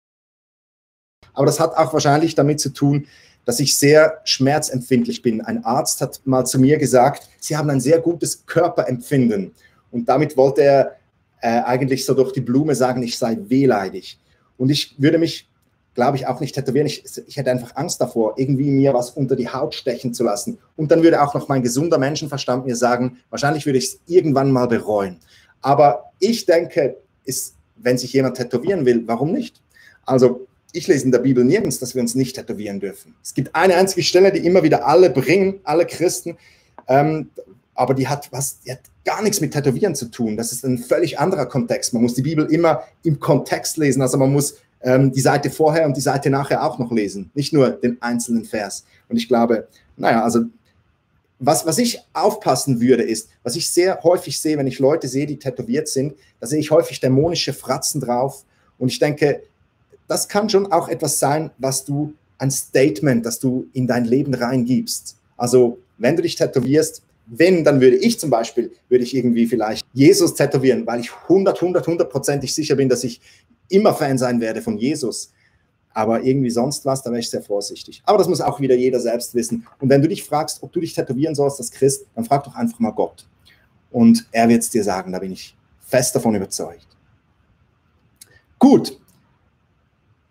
Aber das hat auch wahrscheinlich damit zu tun, dass ich sehr schmerzempfindlich bin. Ein Arzt hat mal zu mir gesagt, Sie haben ein sehr gutes Körperempfinden. Und damit wollte er äh, eigentlich so durch die Blume sagen, ich sei wehleidig. Und ich würde mich glaube ich, auch nicht tätowieren. Ich, ich hätte einfach Angst davor, irgendwie mir was unter die Haut stechen zu lassen. Und dann würde auch noch mein gesunder Menschenverstand mir sagen, wahrscheinlich würde ich es irgendwann mal bereuen. Aber ich denke, ist, wenn sich jemand tätowieren will, warum nicht? Also ich lese in der Bibel nirgends, dass wir uns nicht tätowieren dürfen. Es gibt eine einzige Stelle, die immer wieder alle bringen, alle Christen, ähm, aber die hat, was, die hat gar nichts mit Tätowieren zu tun. Das ist ein völlig anderer Kontext. Man muss die Bibel immer im Kontext lesen. Also man muss ähm, die Seite vorher und die Seite nachher auch noch lesen, nicht nur den einzelnen Vers. Und ich glaube, naja, also was, was ich aufpassen würde, ist, was ich sehr häufig sehe, wenn ich Leute sehe, die tätowiert sind, da sehe ich häufig dämonische Fratzen drauf. Und ich denke, das kann schon auch etwas sein, was du, ein Statement, das du in dein Leben reingibst. Also, wenn du dich tätowierst, wenn, dann würde ich zum Beispiel, würde ich irgendwie vielleicht Jesus tätowieren, weil ich 100, 100, 100%ig sicher bin, dass ich immer Fan sein werde von Jesus. Aber irgendwie sonst was, da wäre ich sehr vorsichtig. Aber das muss auch wieder jeder selbst wissen. Und wenn du dich fragst, ob du dich tätowieren sollst als Christ, dann frag doch einfach mal Gott. Und er wird es dir sagen, da bin ich fest davon überzeugt. Gut,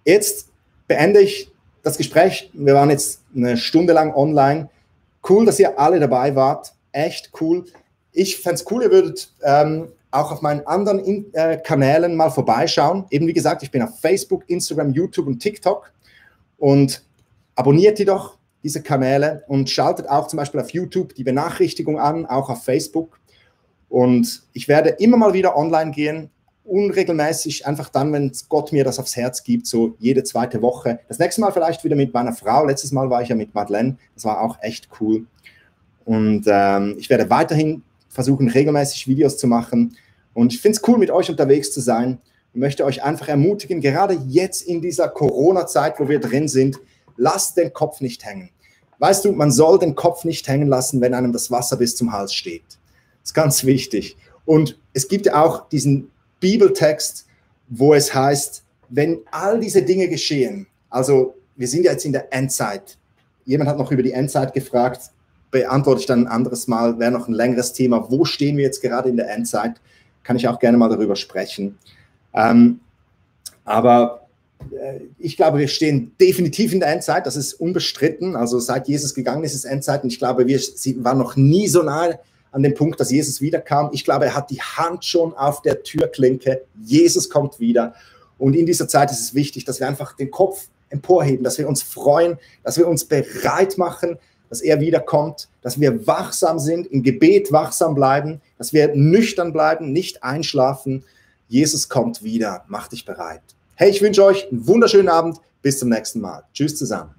jetzt beende ich das Gespräch. Wir waren jetzt eine Stunde lang online. Cool, dass ihr alle dabei wart. Echt cool. Ich fände es cool, ihr würdet ähm, auch auf meinen anderen in, äh, Kanälen mal vorbeischauen. Eben wie gesagt, ich bin auf Facebook, Instagram, YouTube und TikTok. Und abonniert die doch, diese Kanäle, und schaltet auch zum Beispiel auf YouTube die Benachrichtigung an, auch auf Facebook. Und ich werde immer mal wieder online gehen, unregelmäßig, einfach dann, wenn Gott mir das aufs Herz gibt, so jede zweite Woche. Das nächste Mal vielleicht wieder mit meiner Frau. Letztes Mal war ich ja mit Madeleine. Das war auch echt cool. Und ähm, ich werde weiterhin versuchen regelmäßig Videos zu machen. Und ich finde es cool, mit euch unterwegs zu sein. Ich möchte euch einfach ermutigen, gerade jetzt in dieser Corona-Zeit, wo wir drin sind, lasst den Kopf nicht hängen. weißt du, man soll den Kopf nicht hängen lassen, wenn einem das Wasser bis zum Hals steht. Das ist ganz wichtig. Und es gibt ja auch diesen Bibeltext, wo es heißt, wenn all diese Dinge geschehen, also wir sind ja jetzt in der Endzeit. Jemand hat noch über die Endzeit gefragt, beantworte ich dann ein anderes Mal, wäre noch ein längeres Thema. Wo stehen wir jetzt gerade in der Endzeit? Kann ich auch gerne mal darüber sprechen. Ähm, aber äh, ich glaube, wir stehen definitiv in der Endzeit, das ist unbestritten. Also seit Jesus gegangen ist, ist Endzeit und ich glaube, wir waren noch nie so nahe an dem Punkt, dass Jesus wiederkam. Ich glaube, er hat die Hand schon auf der Türklinke. Jesus kommt wieder. Und in dieser Zeit ist es wichtig, dass wir einfach den Kopf emporheben, dass wir uns freuen, dass wir uns bereit machen, dass er wiederkommt, dass wir wachsam sind, im Gebet wachsam bleiben, dass wir nüchtern bleiben, nicht einschlafen. Jesus kommt wieder, mach dich bereit. Hey, ich wünsche euch einen wunderschönen Abend. Bis zum nächsten Mal. Tschüss zusammen.